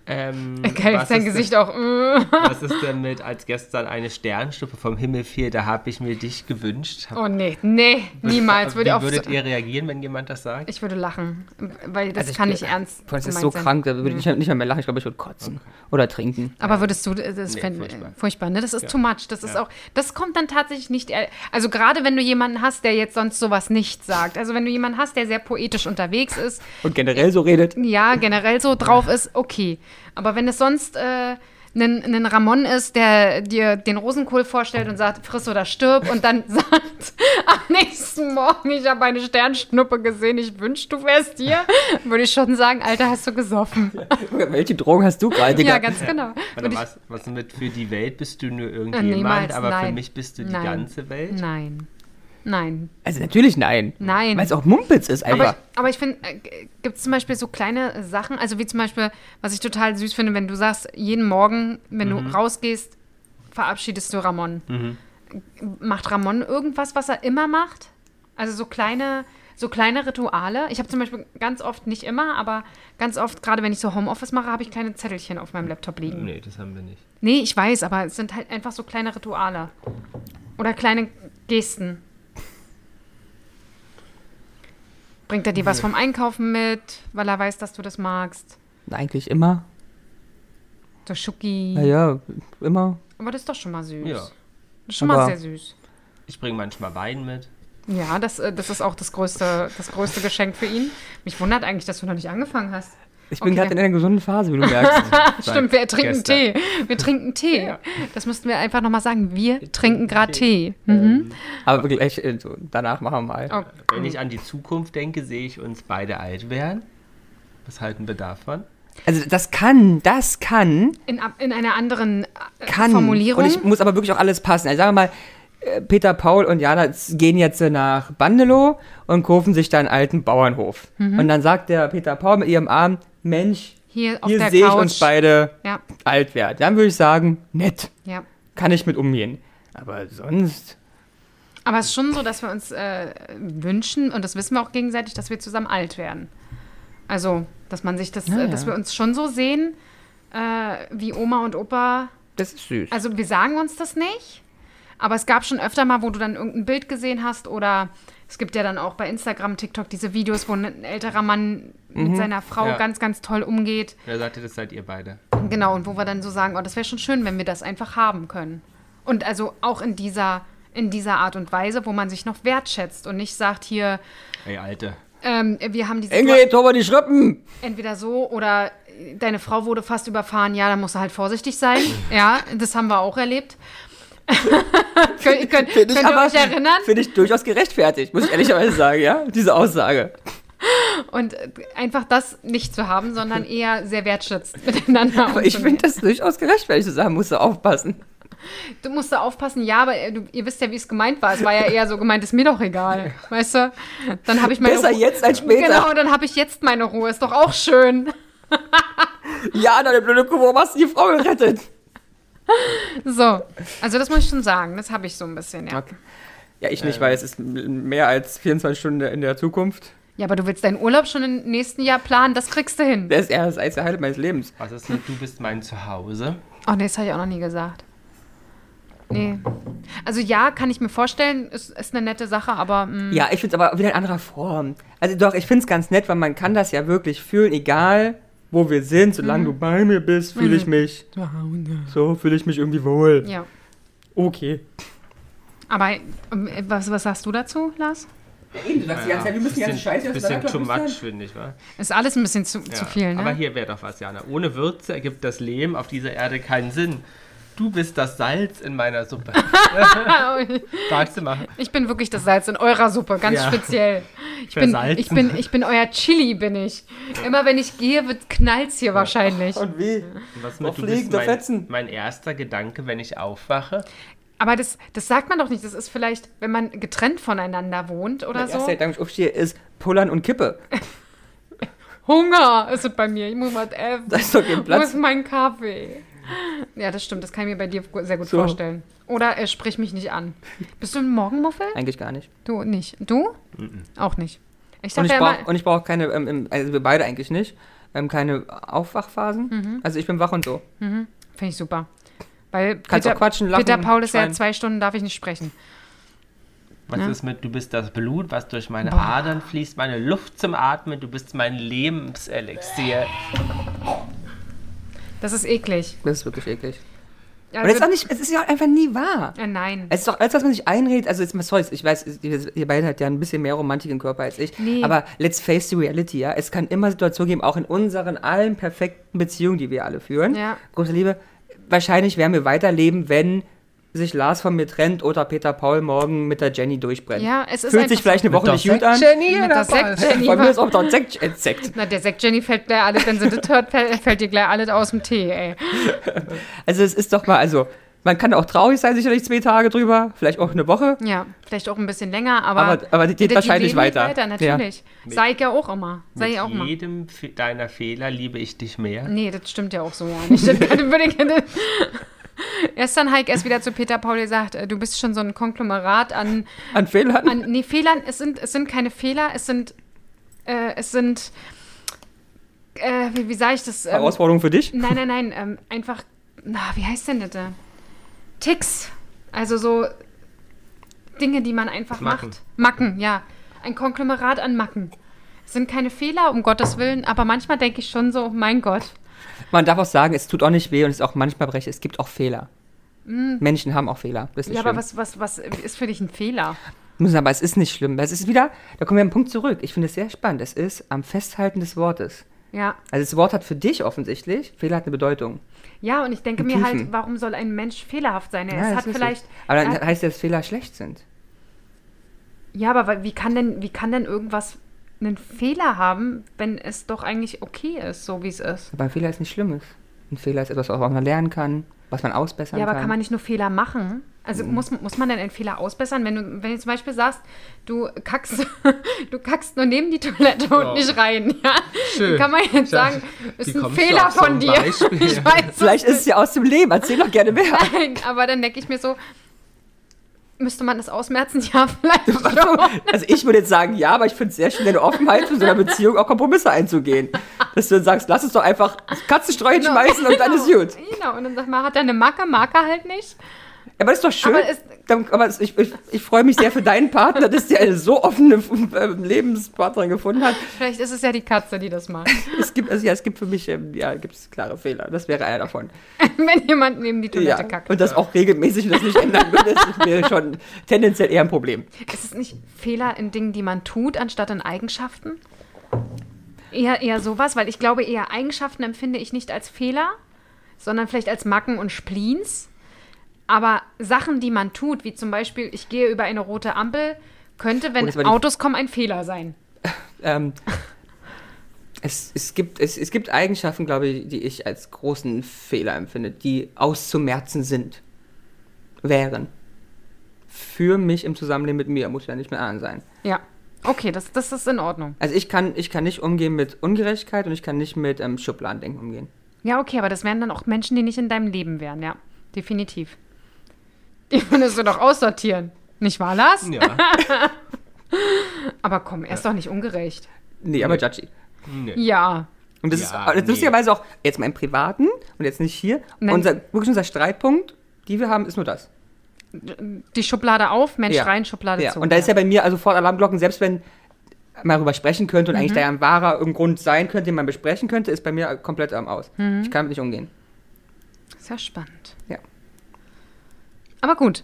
Ähm, Geil, was ist Gesicht auch. äh. Denn, was ist denn mit, als gestern eine Sternstufe vom Himmel fiel, da habe ich mir dich gewünscht. Hab, Oh nee, nee, niemals. Würde Wie würdet ihr reagieren, wenn jemand das sagt? ich würde lachen, weil das Also ich kann nicht ernst Das ist so sein. krank, da würde ich nicht, nicht mehr, mehr lachen. Ich glaube, ich würde kotzen. Oder trinken. Aber würdest du, äh, das Nee, fänd, furchtbar. furchtbar. ne? Das ist too much. Das ist auch, das kommt dann tatsächlich nicht, also gerade wenn du jemanden hast, der jetzt sonst sowas nicht sagt. Also wenn du jemanden hast, der sehr poetisch unterwegs ist, Und generell so redet. ja, generell so drauf ist, okay. Aber wenn es sonst äh, ein, ein Ramon ist, der dir den Rosenkohl vorstellt und sagt, friss oder stirb und dann <laughs> sagt, am nächsten Morgen, ich habe eine Sternschnuppe gesehen, ich wünschte, du wärst hier, würde ich schon sagen, Alter, hast du gesoffen. <laughs> Welche Drogen hast du gerade? Ja, ganz <laughs> genau. Warte, ich- was, was mit für die Welt bist du nur Äh, irgendjemand, niemals, aber für nein. mich bist du die Nein. ganze Welt? Nein. Nein. Also natürlich nein. Nein. Weil es auch Mumpitz ist Aber, einfach. aber ich finde, äh, gibt es zum Beispiel so kleine Sachen, also wie zum Beispiel, was ich total süß finde, wenn du sagst, jeden Morgen, wenn du rausgehst, verabschiedest du Ramon. Macht Ramon irgendwas, was er immer macht? Also so kleine, so kleine Rituale. Ich habe zum Beispiel ganz oft, nicht immer, aber ganz oft, gerade wenn ich so Homeoffice mache, habe ich kleine Zettelchen auf meinem Laptop liegen. Nee, das haben wir nicht. Nee, ich weiß, aber es sind halt einfach so kleine Rituale. Oder kleine Gesten. Bringt er dir was vom Einkaufen mit, weil er weiß, dass du das magst? Eigentlich immer. So Schoki. Naja, immer. Aber das ist doch schon mal süß. Ja. Das ist schon mal Aber- sehr süß. Ich bringe manchmal Wein mit. Ja, das, äh, das ist auch das größte, das größte Geschenk für ihn. Mich wundert eigentlich, dass du noch nicht angefangen hast. Ich bin Okay. gerade in einer gesunden Phase, wie du merkst. <laughs> Stimmt, wir trinken gestern. Tee. Wir trinken Tee. Das müssten wir einfach nochmal sagen. Wir trinken gerade Tee. Mhm. Aber gleich, äh, so, danach machen wir mal. Oh, Wenn ich an die Zukunft denke, sehe ich uns beide alt werden. Was halten wir davon? Also das kann, das kann, in, in einer anderen äh, kann. Formulierung. Und ich muss aber wirklich auch alles passen. Also sagen wir mal, äh, Peter, Paul und Jana gehen jetzt äh, nach Bandelow und kaufen sich da einen alten Bauernhof. Mhm. Und dann sagt der Peter Paul mit ihrem Arm, Mensch, hier hier sehe ich uns beide Ja, alt werden. Dann würde ich sagen, nett, ja. kann ich mit umgehen. Aber sonst, Aber es ist schon so, dass wir uns äh, wünschen, und das wissen wir auch gegenseitig, dass wir zusammen alt werden. Also, dass man sich das, Ja, äh, dass wir uns schon so sehen, äh, wie Oma und Opa. das ist süß. Also, wir sagen uns das nicht, aber es gab schon öfter mal, wo du dann irgendein Bild gesehen hast oder es gibt ja dann auch bei Instagram, TikTok diese Videos, wo ein älterer Mann mit seiner Frau Ja. ganz, ganz toll umgeht. Wer sagt ihr, das seid ihr beide? Genau, und wo wir dann so sagen, oh, das wäre schon schön, wenn wir das einfach haben können. Und also auch in dieser, in dieser Art und Weise, wo man sich noch wertschätzt und nicht sagt, hier, Ey, Alte. ähm, wir haben diese Engel, Tor die Schrippen! entweder so oder deine Frau wurde fast überfahren, ja, dann musst du halt vorsichtig sein. ja, das haben wir auch erlebt. Könnt, könnt, könnt aber- euch erinnern? Finde ich durchaus gerechtfertigt, muss ich ehrlicherweise sagen, ja? Diese Aussage. Und einfach das nicht zu haben, sondern eher sehr wertschätzend miteinander Aber ich finde das durchaus gerechtfertigt zu sagen, musst du aufpassen. Du musst da aufpassen, ja, aber äh, du, ihr wisst ja, wie es gemeint war. Es war ja eher so gemeint, ist mir doch egal. Weißt du? Dann habe ich meine Besser Ruhe. jetzt als später. Genau, dann habe ich jetzt meine Ruhe. Ist doch auch schön. Ja, deine blöde Kuh, warum hast du die Frau gerettet? So, also das muss ich schon sagen. Das habe ich so ein bisschen, ja. Okay. Ja, ich nicht, weil es ist mehr als 24 Stunden in der Zukunft. Ja, aber du willst deinen Urlaub schon im nächsten Jahr planen, das kriegst du hin. Das ist eher das einzige Highlight meines Lebens. Was ist mit du bist mein Zuhause? Oh, nee, das habe ich auch noch nie gesagt. Nee. Also ja, kann ich mir vorstellen, ist, ist eine nette Sache, aber mm, Ja, ich finde es aber wieder in anderer Form. Also doch, ich finde es ganz nett, weil man kann das ja wirklich fühlen, egal wo wir sind, solange Mhm. du bei mir bist, fühle ich mich. So fühle ich mich irgendwie wohl. ja. Okay. Aber ähm, was, was sagst du dazu, Lars? Du sagst die ganze Zeit, wir müssen die ganze Scheiße bisschen too much, finde ich, wa? Ist alles ein bisschen zu, zu Ja. viel, ne? Aber hier wäre doch was, Jana. Ohne Würze ergibt das Leben auf dieser Erde keinen Sinn. Du bist das Salz in meiner Suppe. <laughs> <laughs> Sagst du mal. Ich bin wirklich das Salz in eurer Suppe, ganz Ja. speziell. <laughs> Ich bin, ich, bin, ich bin euer Chili, bin ich. Immer wenn ich gehe, wird knallt's hier wahrscheinlich. Und wie? Und Was mit, du bist mein, mein erster Gedanke, wenn ich aufwache. Aber das, das sagt man doch nicht. Das ist vielleicht, wenn man getrennt voneinander wohnt oder Mein so. erster Gedanke, ich aufstehe, ist Pullern und Kippe. Hunger ist es bei mir. Ich muss was essen. Da ist doch kein Wo Platz. ist mein Kaffee? Ja, das stimmt. Das kann ich mir bei dir sehr gut So. vorstellen. Oder äh, sprich mich nicht an. Bist du ein Morgenmuffel? Eigentlich gar nicht. Du nicht. Du? Auch nicht. Ich Und ich ja brauche immer, und ich brauch keine, ähm, ähm, also wir beide eigentlich nicht, ähm, keine Aufwachphasen. Mhm. Also ich bin wach und so. finde ich super. Weil Kannst Peter, auch quatschen, lachen, Peter Paul ist ja schreien. zwei Stunden, darf ich nicht sprechen. Was Ja. ist mit, du bist das Blut, was durch meine Adern fließt, meine Luft zum Atmen, du bist mein Lebenselixier. Das ist eklig. Das ist wirklich eklig. Und Also, es ist auch nicht, es ist ja auch einfach nie wahr. äh, nein. Es ist doch alles, was man sich einredet. Also, jetzt mal, sorry, ich weiß, ihr, ihr beide habt ja ein bisschen mehr Romantik im Körper als ich. Nee. Aber let's face the reality, ja. Es kann immer Situationen geben, auch in unseren allen perfekten Beziehungen, die wir alle führen. Ja. Große Liebe. Wahrscheinlich werden wir weiterleben, wenn sich Lars von mir trennt oder Peter Paul morgen mit der Jenny durchbrennt. Ja, es ist Fühlt sich vielleicht eine Woche nicht gut an. Jenny Mit der Sekt Jenny. Bei mir ist auch dort Sekt. äh, Sekt. Na, der Sekt Jenny fällt gleich alles, wenn sie das hört, fällt, dir gleich alles aus dem Tee, ey. <laughs> Also, es ist doch mal, also, man kann auch traurig sein, sicherlich zwei Tage drüber, vielleicht auch eine Woche. Ja, vielleicht auch ein bisschen länger, aber. Aber- aber die geht wahrscheinlich Leben weiter. weiter natürlich. Sei ich ja auch immer. Sei ich auch Mit immer. jedem deiner Fehler liebe ich dich mehr. Nee, das stimmt ja auch so ja nicht. Das kann, würde ich, <laughs> <laughs> erst dann Heik erst wieder zu Peter Paul gesagt, äh, du bist schon so ein Konglomerat an, An Fehlern. an nee, Fehlern. Es sind, es sind keine Fehler, es sind, äh, es sind, äh, wie, wie sage ich das? Ähm, Herausforderung für dich. Nein, nein, nein, ähm, einfach, na, wie heißt denn das? da? Ticks. Also so Dinge, die man einfach Macken. macht. Macken, ja. Ein Konglomerat an Macken. Es sind keine Fehler, um Gottes Willen, aber manchmal denke ich schon so, mein Gott. Man darf auch sagen, es tut auch nicht weh und es ist auch manchmal breche. Es gibt auch Fehler. Menschen haben auch Fehler. Das ist. Ja, aber was, was, was ist für dich ein Fehler? Muss aber es ist nicht schlimm. Es ist wieder, da kommen wir am Punkt zurück. Ich finde es sehr spannend. Es ist am Festhalten des Wortes. Ja. Also das Wort hat für dich offensichtlich, Fehler hat eine Bedeutung. Ja, und ich denke mir halt, warum soll ein Mensch fehlerhaft sein? Ja, es das hat vielleicht. Aber dann er hat- heißt ja, dass Fehler schlecht sind. ja, aber wie kann denn, wie kann denn irgendwas einen Fehler haben, wenn es doch eigentlich okay ist, so wie es ist? Aber ein Fehler ist nicht Schlimmes. Ein Fehler ist etwas, was man lernen kann, was man ausbessern Ja, aber kann. kann man nicht nur Fehler machen? Also Mhm. muss, muss man denn einen Fehler ausbessern? Wenn du, wenn du zum Beispiel sagst, du kackst, <laughs> du kackst nur neben die Toilette und Ja. nicht rein, ja? Schön. Kann man jetzt <laughs> Ja. sagen, ist Wie ein Fehler von dir. Weiß Vielleicht ist es ja aus dem Leben. Erzähl doch gerne mehr. <laughs> Nein, aber dann denke ich mir so, müsste man das ausmerzen? <laughs> Ja, vielleicht schon. Also ich würde jetzt sagen, ja, aber ich finde es sehr schön, deine Offenheit für so eine Beziehung auch Kompromisse einzugehen. Dass du dann sagst, lass es doch einfach Katzenstreu schmeißen und dann ist gut. Genau, und dann sag mal, hat er eine Macke, Marke halt nicht? Aber das ist doch schön. Aber es- Dann- aber es- ich, ich, ich freue mich sehr für deinen Partner, dass der eine so offene äh, Lebenspartnerin gefunden hat. Vielleicht ist es ja die Katze, die das macht. <laughs> Es gibt, also ja, es gibt für mich, ähm, ja, gibt es klare Fehler. Das wäre einer davon. <laughs> Wenn jemand neben die Toilette Ja, kackt. und das auch regelmäßig und das nicht ändern würde, das wäre schon tendenziell eher ein Problem. Ist es nicht Fehler in Dingen, die man tut, anstatt in Eigenschaften? Eher, eher sowas, weil ich glaube, eher Eigenschaften empfinde ich nicht als Fehler, sondern vielleicht als Macken und Spleens. Aber Sachen, die man tut, wie zum Beispiel, ich gehe über eine rote Ampel, könnte, wenn Autos kommen, ein Fehler sein. <laughs> Ähm, es, es, gibt, es, es gibt Eigenschaften, glaube ich, die ich als großen Fehler empfinde, die auszumerzen sind. Wären. Für mich im Zusammenleben mit mir, muss ja nicht mit anderen sein. Ja. Okay, das, das ist in Ordnung. Also ich kann, ich kann nicht umgehen mit Ungerechtigkeit und ich kann nicht mit ähm, Schubladendenken umgehen. Ja, okay, aber das wären dann auch Menschen, die nicht in deinem Leben wären, ja. Definitiv. Die würdest du doch aussortieren. Nicht wahr, Lars? Ja. <laughs> Aber komm, er ist doch nicht ungerecht. Nee, aber judgy. Nee. Ja. Und das Ja, ist nee. lustigerweise auch jetzt mal im Privaten und jetzt nicht hier. Nein. Unser, wirklich unser Streitpunkt, die wir haben, ist nur das. Die Schublade auf, Mensch Ja. rein, Schublade Ja. zu. Und da ist ja bei mir also sofort Alarmglocken, selbst wenn man darüber sprechen könnte und eigentlich Mhm. da ja ein wahrer irgendein Grund sein könnte, den man besprechen könnte, ist bei mir komplett am Aus. Mhm. Ich kann damit nicht umgehen. Sehr spannend. Ja. Aber gut.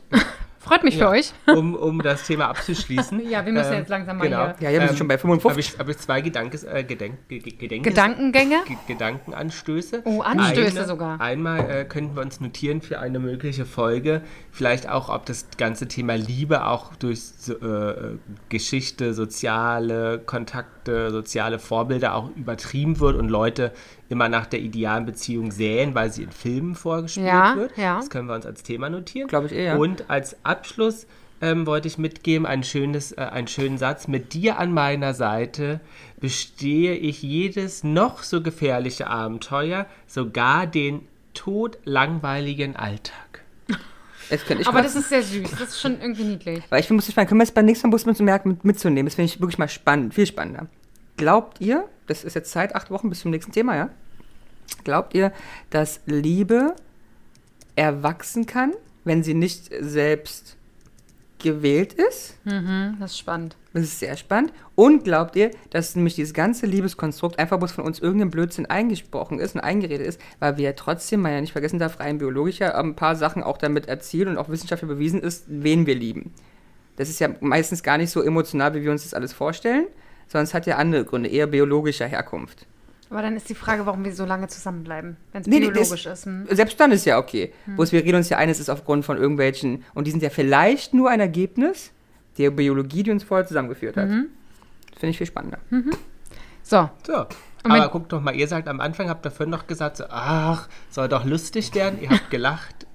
Freut mich für euch. Um, um das Thema abzuschließen. <laughs> Ja, wir müssen jetzt langsam mal genau. hier- Ja, wir sind schon bei 55. Habe ich, hab ich zwei Gedankes, äh, Gedenk, Ge- Ge- Gedenkes, Gedankengänge? Ge- Gedankenanstöße. Oh, Anstöße sogar. Einmal äh, könnten wir uns notieren für eine mögliche Folge, vielleicht auch, ob das ganze Thema Liebe auch durch äh, Geschichte, soziale Kontakte, soziale Vorbilder auch übertrieben wird und Leute immer nach der idealen Beziehung sähen, weil sie in Filmen vorgespielt Ja, wird. ja. Das können wir uns als Thema notieren. Glaube ich eher. Und als Abschluss ähm, wollte ich mitgeben, ein schönes, äh, einen schönen Satz. Mit dir an meiner Seite bestehe ich jedes noch so gefährliche Abenteuer, sogar den todlangweiligen Alltag. Könnte ich Aber mal- das ist sehr süß. Das ist schon irgendwie niedlich. Weil ich finde, muss ich mal, können wir es beim nächsten Mal muss man merken, mit, mitzunehmen. Das finde ich wirklich mal spannend, viel spannender. Glaubt ihr, das ist jetzt Zeit, acht Wochen bis zum nächsten Thema, ja? Glaubt ihr, dass Liebe erwachsen kann, wenn sie nicht selbst gewählt ist? Mhm, das ist spannend. Das ist sehr spannend. Und glaubt ihr, dass nämlich dieses ganze Liebeskonstrukt einfach bloß von uns irgendeinem Blödsinn eingesprochen ist und eingeredet ist, weil wir ja trotzdem, man ja nicht vergessen darf, rein biologisch ja ein paar Sachen auch damit erzielen und auch wissenschaftlich bewiesen ist, wen wir lieben. Das ist ja meistens gar nicht so emotional, wie wir uns das alles vorstellen, sondern es hat ja andere Gründe, eher biologischer Herkunft. Aber dann ist die Frage, warum wir so lange zusammenbleiben, wenn es Nee, biologisch das- ist. Hm? Selbst dann ist ja okay. Bloß wir reden uns ja ein, es ist aufgrund von irgendwelchen, und die sind ja vielleicht nur ein Ergebnis der Biologie, die uns vorher zusammengeführt hat. Finde ich viel spannender. So, So. Und Aber guckt doch mal, ihr sagt am Anfang, habt ihr vorhin noch gesagt, so, ach, soll doch lustig werden. Ihr habt gelacht,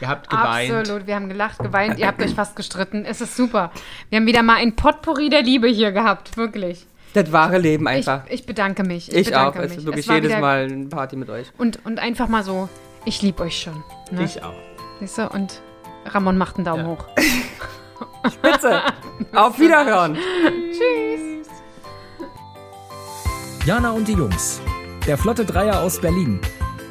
ihr habt geweint. absolut. Wir haben gelacht, geweint, ihr habt euch fast gestritten. Es ist super. Wir haben wieder mal ein Potpourri der Liebe hier gehabt, wirklich. Das wahre Leben Ich, einfach. ich bedanke mich. Ich, auch. bedanke Es mich. ist wirklich war jedes Mal eine Party mit euch. Und, und einfach mal so, ich liebe euch schon. Ne? Ich auch. Siehst du? Und Ramon macht einen Daumen Ja. hoch. Bitte. <laughs> Auf Wiederhören. Tschüss. Jana und die Jungs. Der Flotte Dreier aus Berlin.